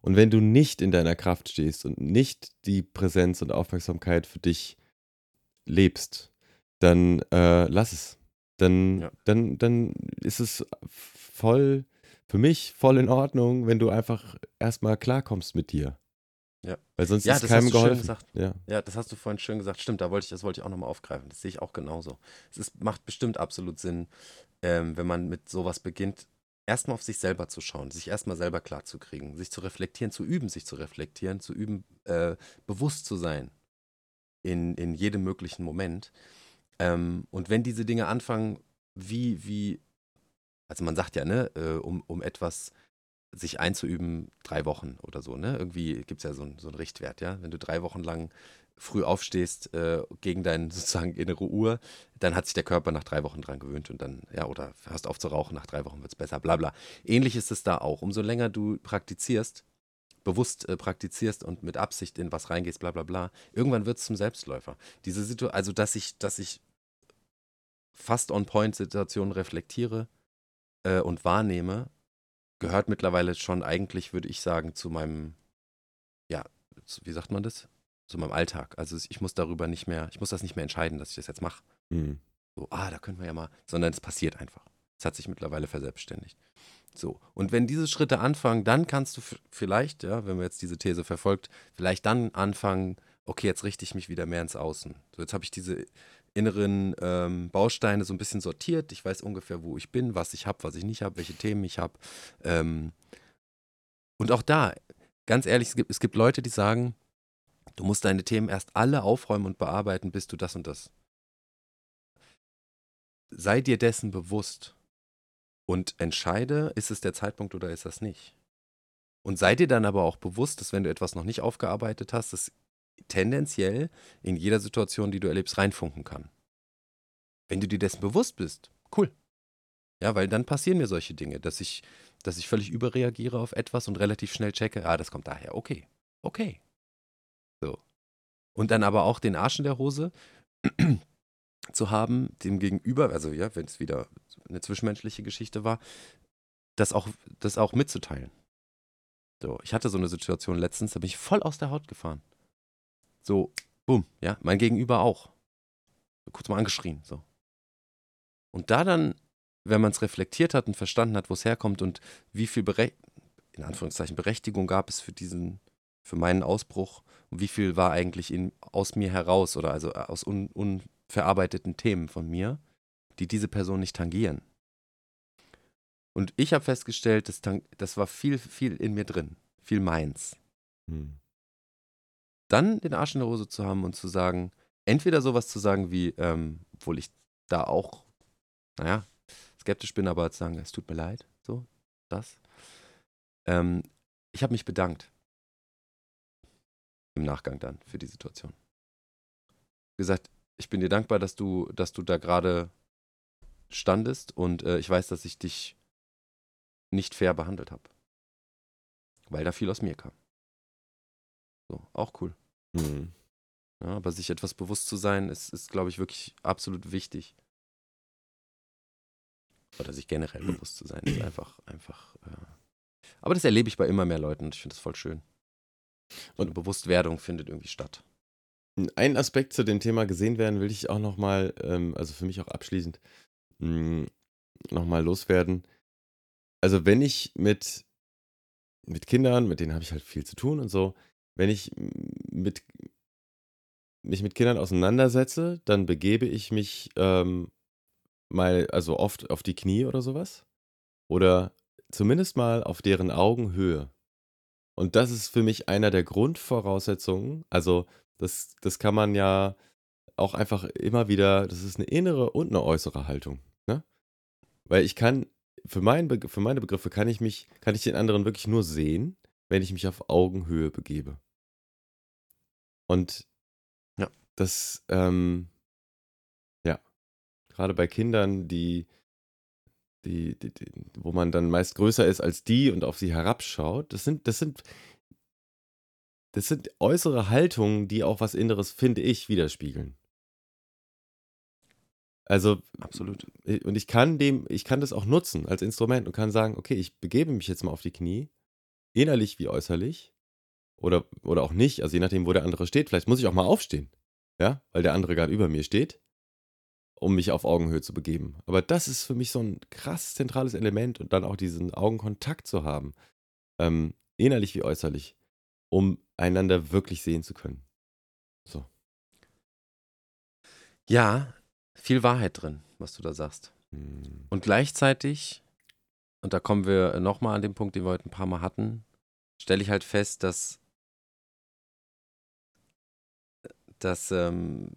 Und wenn du nicht in deiner Kraft stehst und nicht die Präsenz und Aufmerksamkeit für dich lebst, dann äh, lass es. Dann, Ja. dann, dann ist es voll, für mich voll in Ordnung, wenn du einfach erstmal klarkommst mit dir. Ja. Weil sonst Ja, ist das keinem hast du schön geholfen. gesagt. Ja. Ja, das hast du vorhin schön gesagt. Stimmt, da wollte ich, das wollte ich auch nochmal aufgreifen. Das sehe ich auch genauso. Es ist, macht bestimmt absolut Sinn, ähm, wenn man mit sowas beginnt, erstmal auf sich selber zu schauen, sich erstmal selber klar zu kriegen, sich zu reflektieren, zu üben, sich zu reflektieren, zu üben, äh, bewusst zu sein in, in jedem möglichen Moment. Ähm, und wenn diese Dinge anfangen, wie, wie, also man sagt ja, ne, äh, um, um etwas sich einzuüben, drei Wochen oder so, ne? Irgendwie gibt es ja so, einen- so einen Richtwert, ja. Wenn du drei Wochen lang früh aufstehst äh, gegen deine sozusagen innere Uhr, dann hat sich der Körper nach drei Wochen dran gewöhnt und dann, ja, oder hörst auf zu rauchen, nach drei Wochen wird es besser, bla bla. Ähnlich ist es da auch. Umso länger du praktizierst, bewusst äh, praktizierst und mit Absicht in was reingehst, bla bla bla, irgendwann wird es zum Selbstläufer. Diese Situation, also dass ich, dass ich fast on-point-Situationen reflektiere äh, und wahrnehme, gehört mittlerweile schon eigentlich, würde ich sagen, zu meinem, ja, zu, wie sagt man das? Zu meinem Alltag. Also ich muss darüber nicht mehr, ich muss das nicht mehr entscheiden, dass ich das jetzt mache. Hm. So, ah, da können wir ja mal, sondern es passiert einfach. Es hat sich mittlerweile verselbstständigt. So, und wenn diese Schritte anfangen, dann kannst du vielleicht, ja, wenn man jetzt diese These verfolgt, vielleicht dann anfangen, okay, jetzt richte ich mich wieder mehr ins Außen. So, jetzt habe ich diese inneren ähm, Bausteine so ein bisschen sortiert. Ich weiß ungefähr, wo ich bin, was ich habe, was ich nicht habe, welche Themen ich habe. Ähm, und auch da, ganz ehrlich, es gibt, es gibt Leute, die sagen, du musst deine Themen erst alle aufräumen und bearbeiten, bis du das und das. Sei dir dessen bewusst und entscheide, ist es der Zeitpunkt oder ist das nicht. Und sei dir dann aber auch bewusst, dass wenn du etwas noch nicht aufgearbeitet hast, das tendenziell in jeder Situation, die du erlebst, reinfunken kann. Wenn du dir dessen bewusst bist, cool. Ja, weil dann passieren mir solche Dinge, dass ich, dass ich völlig überreagiere auf etwas und relativ schnell checke, ah, das kommt daher, okay, okay. So. Und dann aber auch den Arsch in der Hose zu haben, dem Gegenüber, also ja, wenn es wieder eine zwischenmenschliche Geschichte war, das auch, das auch mitzuteilen. So, ich hatte so eine Situation letztens, da bin ich voll aus der Haut gefahren. So, bumm, ja, mein Gegenüber auch. Kurz mal angeschrien, so. Und da dann, wenn man es reflektiert hat und verstanden hat, wo es herkommt und wie viel Bere in Anführungszeichen Berechtigung gab es für diesen, für meinen Ausbruch und wie viel war eigentlich in, aus mir heraus oder also aus un, unverarbeiteten Themen von mir, die diese Person nicht tangieren. Und ich habe festgestellt, das, das war viel, viel in mir drin, viel meins. Hm. Dann den Arsch in der Hose zu haben und zu sagen, entweder sowas zu sagen wie, ähm, obwohl ich da auch, naja, skeptisch bin, aber zu sagen, es tut mir leid, so, das. Ähm, ich habe mich bedankt. Im Nachgang dann für die Situation. Gesagt, ich bin dir dankbar, dass du, dass du da gerade standest und äh, ich weiß, dass ich dich nicht fair behandelt habe. Weil da viel aus mir kam. So, auch cool. Hm. Ja, aber sich etwas bewusst zu sein, ist, ist glaube ich, wirklich absolut wichtig. Oder sich generell bewusst zu sein, ist einfach, einfach. Äh aber das erlebe ich bei immer mehr Leuten und ich finde das voll schön. So eine Bewusstwerdung findet irgendwie statt. Ein Aspekt zu dem Thema gesehen werden will ich auch nochmal, ähm, also für mich auch abschließend, nochmal loswerden. Also wenn ich mit, mit Kindern, mit denen habe ich halt viel zu tun und so, wenn ich mit, mich mit Kindern auseinandersetze, dann begebe ich mich ähm, mal, also oft auf die Knie oder sowas. Oder zumindest mal auf deren Augenhöhe. Und das ist für mich einer der Grundvoraussetzungen. Also, das, das kann man ja auch einfach immer wieder, das ist eine innere und eine äußere Haltung. Ne? Weil ich kann, für, mein, für meine Begriffe kann ich mich, kann ich den anderen wirklich nur sehen, wenn ich mich auf Augenhöhe begebe. Und Ja. das, ähm, ja, gerade bei Kindern, die die, die, die, wo man dann meist größer ist als die und auf sie herabschaut, das sind, das sind, das sind äußere Haltungen, die auch was Inneres, finde ich, widerspiegeln. Also, Absolut. und ich kann dem, ich kann das auch nutzen als Instrument und kann sagen, okay, ich begebe mich jetzt mal auf die Knie, innerlich wie äußerlich, oder, oder auch nicht, also je nachdem, wo der andere steht. Vielleicht muss ich auch mal aufstehen, ja, weil der andere gerade über mir steht, um mich auf Augenhöhe zu begeben. Aber das ist für mich so ein krass zentrales Element und dann auch diesen Augenkontakt zu haben, ähm, innerlich wie äußerlich, um einander wirklich sehen zu können. So. Ja, viel Wahrheit drin, was du da sagst. Hm. Und gleichzeitig, und da kommen wir nochmal an den Punkt, den wir heute ein paar Mal hatten, stelle ich halt fest, dass, dass ähm,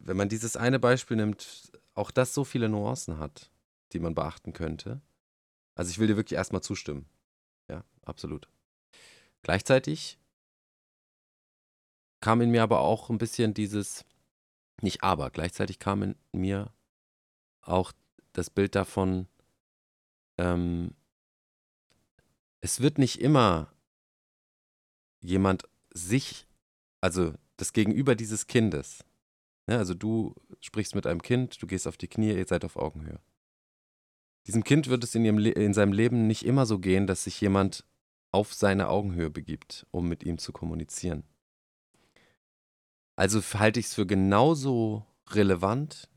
wenn man dieses eine Beispiel nimmt, auch das so viele Nuancen hat, die man beachten könnte. Also ich will dir wirklich erstmal zustimmen. Ja, absolut. Gleichzeitig kam in mir aber auch ein bisschen dieses, nicht aber, gleichzeitig kam in mir auch das Bild davon, ähm, es wird nicht immer jemand sich, also das Gegenüber dieses Kindes, ne, also du sprichst mit einem Kind, du gehst auf die Knie, ihr seid auf Augenhöhe. Diesem Kind wird es in, ihrem in seinem Leben nicht immer so gehen, dass sich jemand auf seine Augenhöhe begibt, um mit ihm zu kommunizieren. Also halte ich es für genauso relevant,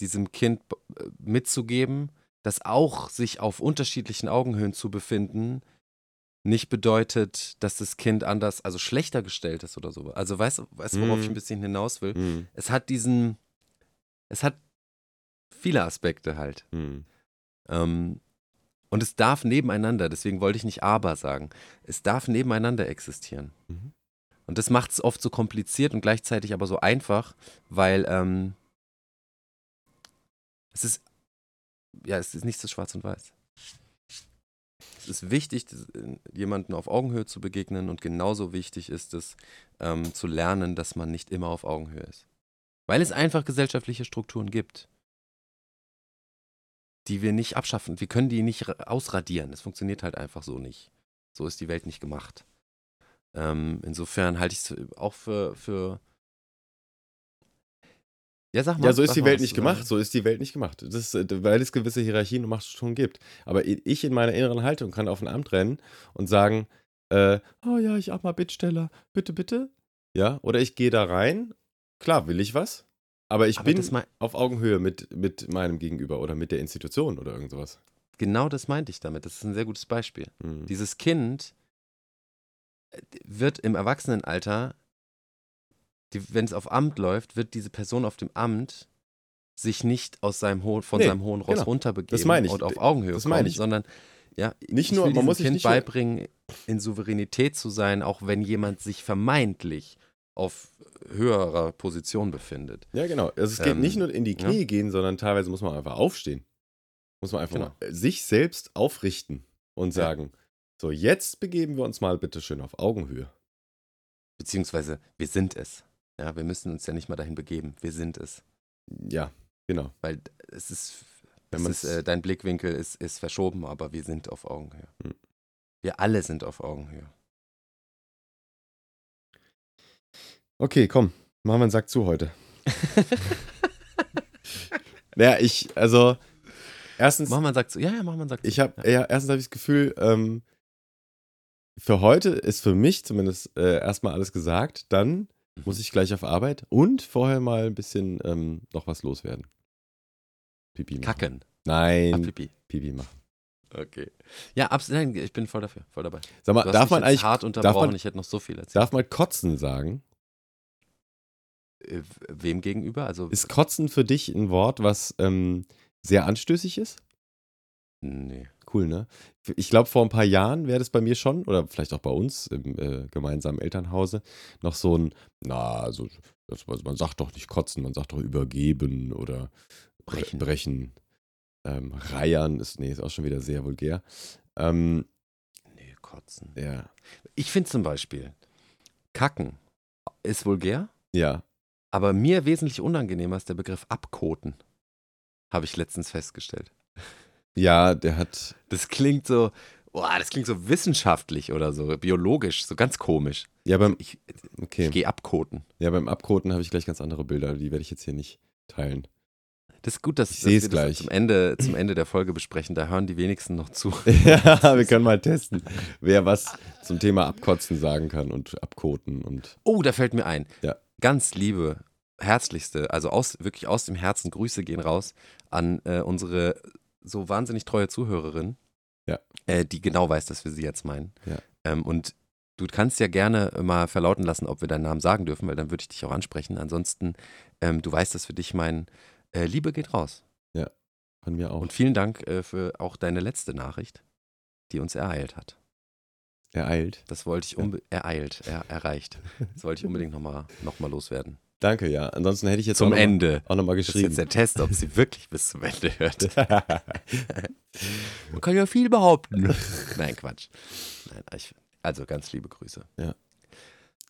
diesem Kind äh, mitzugeben, dass auch sich auf unterschiedlichen Augenhöhen zu befinden, nicht bedeutet, dass das Kind anders, also schlechter gestellt ist oder so. Also weißt du, weißt, worauf Mm. ich ein bisschen hinaus will? Hm. Es hat diesen, es hat viele Aspekte halt. Hm. Ähm, und es darf nebeneinander, deswegen wollte ich nicht aber sagen, es darf nebeneinander existieren. Mhm. Und das macht es oft so kompliziert und gleichzeitig aber so einfach, weil ähm, es ist, ja, es ist nicht so schwarz und weiß. Es ist wichtig, das- jemanden auf Augenhöhe zu begegnen und genauso wichtig ist es, ähm, zu lernen, dass man nicht immer auf Augenhöhe ist. Weil es einfach gesellschaftliche Strukturen gibt, die wir nicht abschaffen. Wir können die nicht ra- ausradieren. Es funktioniert halt einfach so nicht. So ist die Welt nicht gemacht. Ähm, insofern halte ich es auch für, für. Ja, sag mal. Ja, so ist die Welt nicht gemacht. So ist die Welt nicht gemacht. Das ist, äh, weil es gewisse Hierarchien und Machtstrukturen gibt. Aber ich in meiner inneren Haltung kann auf ein Amt rennen und sagen, äh, oh ja, ich mal Bittsteller, bitte, bitte. Ja, oder ich gehe da rein. Klar, will ich was. Aber ich Aber bin auf Augenhöhe mit, mit meinem Gegenüber oder mit der Institution oder irgend sowas. Genau das meinte ich damit. Das ist ein sehr gutes Beispiel. Hm. Dieses Kind äh, wird im Erwachsenenalter, wenn es auf Amt läuft, wird diese Person auf dem Amt sich nicht aus seinem hohen, von Nee, seinem hohen Ross genau. runterbegeben Das meine ich. und auf Augenhöhe Das kommen, meine ich. sondern ja, Nicht ich nur- man muss sich Kind beibringen, in Souveränität zu sein, auch wenn jemand sich vermeintlich auf höherer Position befindet. Ja, genau. Also es geht Ähm, nicht nur in die ja. Knie gehen, sondern teilweise muss man einfach aufstehen. Muss man einfach Genau. mal sich selbst aufrichten und Ja. sagen, so jetzt begeben wir uns mal bitte schön auf Augenhöhe. Beziehungsweise wir sind es. Ja, wir müssen uns ja nicht mal dahin begeben. Wir sind es. Ja, genau. Weil es ist, es ist äh, dein Blickwinkel ist, ist verschoben, aber wir sind auf Augenhöhe. Hm. Wir alle sind auf Augenhöhe. Okay, komm, machen wir einen Sack zu heute. Naja, ich, also, erstens, Mach mal sagt so, ja, ja, mach mal sagt so. ich habe, ja, erstens habe ich das Gefühl, ähm, für heute ist für mich zumindest äh, erstmal alles gesagt. Dann. Muss ich gleich auf Arbeit und vorher mal ein bisschen ähm, noch was loswerden. Pipi machen. Kacken. Nein, Apipi. Pipi machen. Okay. Ja, absolut. Nein, ich bin voll dafür, voll dabei. Sag mal, darf man eigentlich, hart darf unterbrochen. man, ich hätte noch so viel erzählt. darf man Kotzen sagen? Äh, wem gegenüber? Also, Ist Kotzen für dich ein Wort, was ähm, sehr anstößig ist? nee. Cool, ne? Ich glaube, vor ein paar Jahren wäre das bei mir schon, oder vielleicht auch bei uns im äh, gemeinsamen Elternhause, noch so ein, na, also das, man sagt doch nicht kotzen, man sagt doch übergeben oder Brechen. brechen. Ähm, reiern ist, nee, ist auch schon wieder sehr vulgär. Ähm, Nee, kotzen. ja, Ich finde zum Beispiel, Kacken ist vulgär, ja, aber mir wesentlich unangenehmer ist der Begriff abkoten. Habe ich letztens festgestellt. Ja, der hat. Das klingt so, boah, das klingt so wissenschaftlich oder so, biologisch, so ganz komisch. Ja, beim, Ich, okay. ich gehe abkoten. Ja, beim Abkoten habe ich gleich ganz andere Bilder, die werde ich jetzt hier nicht teilen. Das ist gut, dass, Ich dass wir gleich. das zum Ende, zum Ende der Folge besprechen. Da hören die wenigsten noch zu. ja, wir können mal testen, wer was zum Thema Abkotzen sagen kann und Abkoten und. Oh, da fällt mir ein. Ja. Ganz liebe, herzlichste, also aus, wirklich aus dem Herzen Grüße gehen raus an äh, unsere so wahnsinnig treue Zuhörerin, Ja. äh, die genau weiß, dass wir sie jetzt meinen. Ja. Ähm, und du kannst ja gerne mal verlauten lassen, ob wir deinen Namen sagen dürfen, weil dann würde ich dich auch ansprechen. Ansonsten, ähm, du weißt, dass für dich mein äh, Liebe geht raus. Von mir auch. Und vielen Dank äh, für auch deine letzte Nachricht, die uns ereilt hat. Ereilt. Das wollte ich Ja. ereilt, er, erreicht. Das wollte ich unbedingt nochmal noch mal loswerden. Danke, ja. Ansonsten hätte ich jetzt Zum auch noch mal- Ende. auch nochmal Das ist geschrieben. jetzt der Test, ob sie wirklich bis zum Ende hört. Man kann ja viel behaupten. Nein, Quatsch. Nein, ich, also ganz liebe Grüße. Ja.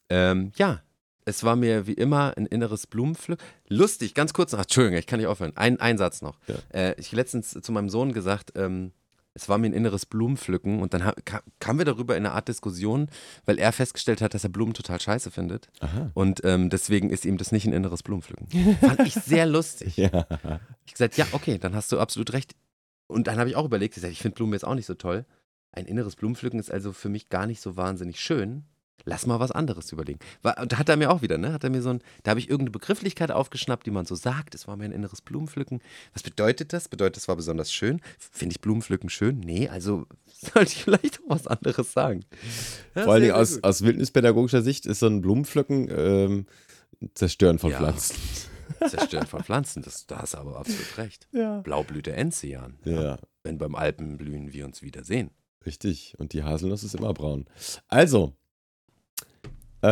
Ähm, ja, es war mir wie immer ein inneres Blumenpflück. Lustig, ganz kurz noch, Entschuldigung, ich kann nicht aufhören. Ein, ein Satz noch. Ja. Äh, ich hab letztens zu meinem Sohn gesagt, ähm, es war mir ein inneres Blumenpflücken und dann ha kamen wir darüber in eine Art Diskussion, weil er festgestellt hat, dass er Blumen total scheiße findet. Aha. Und ähm, deswegen ist ihm das nicht ein inneres Blumenpflücken. Fand ich sehr lustig. Ja. Ich gesagt, ja, okay, dann hast du absolut recht. Und dann habe ich auch überlegt, ich, ich finde Blumen jetzt auch nicht so toll. Ein inneres Blumenpflücken ist also für mich gar nicht so wahnsinnig schön. Lass mal was anderes überlegen. War, und da hat er mir auch wieder, ne? Hat er mir so ein, da habe ich irgendeine Begrifflichkeit aufgeschnappt, die man so sagt. Es war mir ein inneres Blumenpflücken. Was bedeutet das? Bedeutet, es war besonders schön? Finde ich Blumenpflücken schön? Nee, also sollte ich vielleicht auch was anderes sagen. Ja, Vor allen Dingen aus, aus wildnispädagogischer Sicht ist so ein Blumenpflücken ähm, Zerstören von Ja. Pflanzen. Zerstören von Pflanzen, das, da hast du aber absolut recht. Ja. Blaublüte Enzian. Ja, Wenn beim Alpenblühen wir uns wiedersehen. richtig. Und die Haselnuss ist immer braun. Also,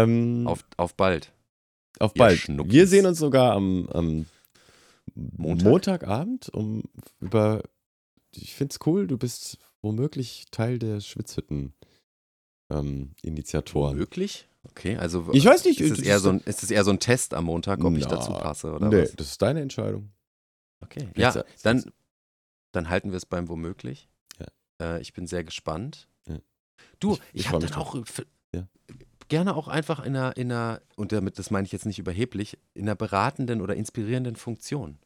ähm, auf, Auf, auf bald. ihr bald. Wir sehen uns sogar am, am Montag? Montagabend um über. Ich finde es cool, du bist womöglich Teil der Schwitzhütten. Ähm, Initiatoren. Möglich? Okay, also Ich weiß nicht, ist es, eher ist so ein, ist es eher so ein Test am Montag, ob ich Na, dazu passe oder nee, was? das ist deine Entscheidung. Okay. Vielleicht Ja, dann, dann halten wir es beim Womöglich. Ja. Äh, ich bin sehr gespannt. Ja. Du, Ich- ich, ich habe dann auch f- Ja. Gerne auch einfach in einer, in einer, und damit, das meine ich jetzt nicht überheblich, in einer beratenden oder inspirierenden Funktion.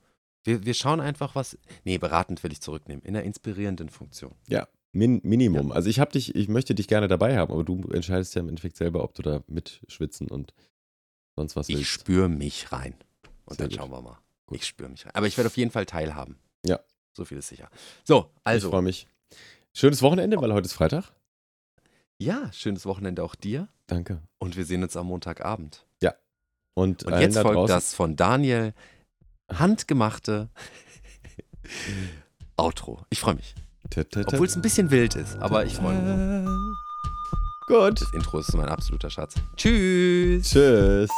Wir, wir schauen einfach, was. Nee, beratend will ich zurücknehmen. In einer inspirierenden Funktion. Min Minimum. Also ich habe dich, ich möchte dich gerne dabei haben, aber du entscheidest ja im Endeffekt selber, ob du da mitschwitzen und sonst was Ich willst. spüre mich rein. Und Sehr dann gut. schauen wir mal. Gut. Ich spüre mich rein. Aber ich werde auf jeden Fall teilhaben. Ja. So viel ist sicher. So, ich also. freue mich. Schönes Wochenende, weil heute ist Freitag. Ja, schönes Wochenende auch dir. Danke. Und wir sehen uns am Montagabend. Und, Und allen jetzt da folgt draußen, das von Daniel handgemachte Outro. Ich freue mich. Obwohl es ein bisschen wild ist, aber ich freue mich. Gut. Das Intro ist mein absoluter Schatz. Tschüss. Tschüss.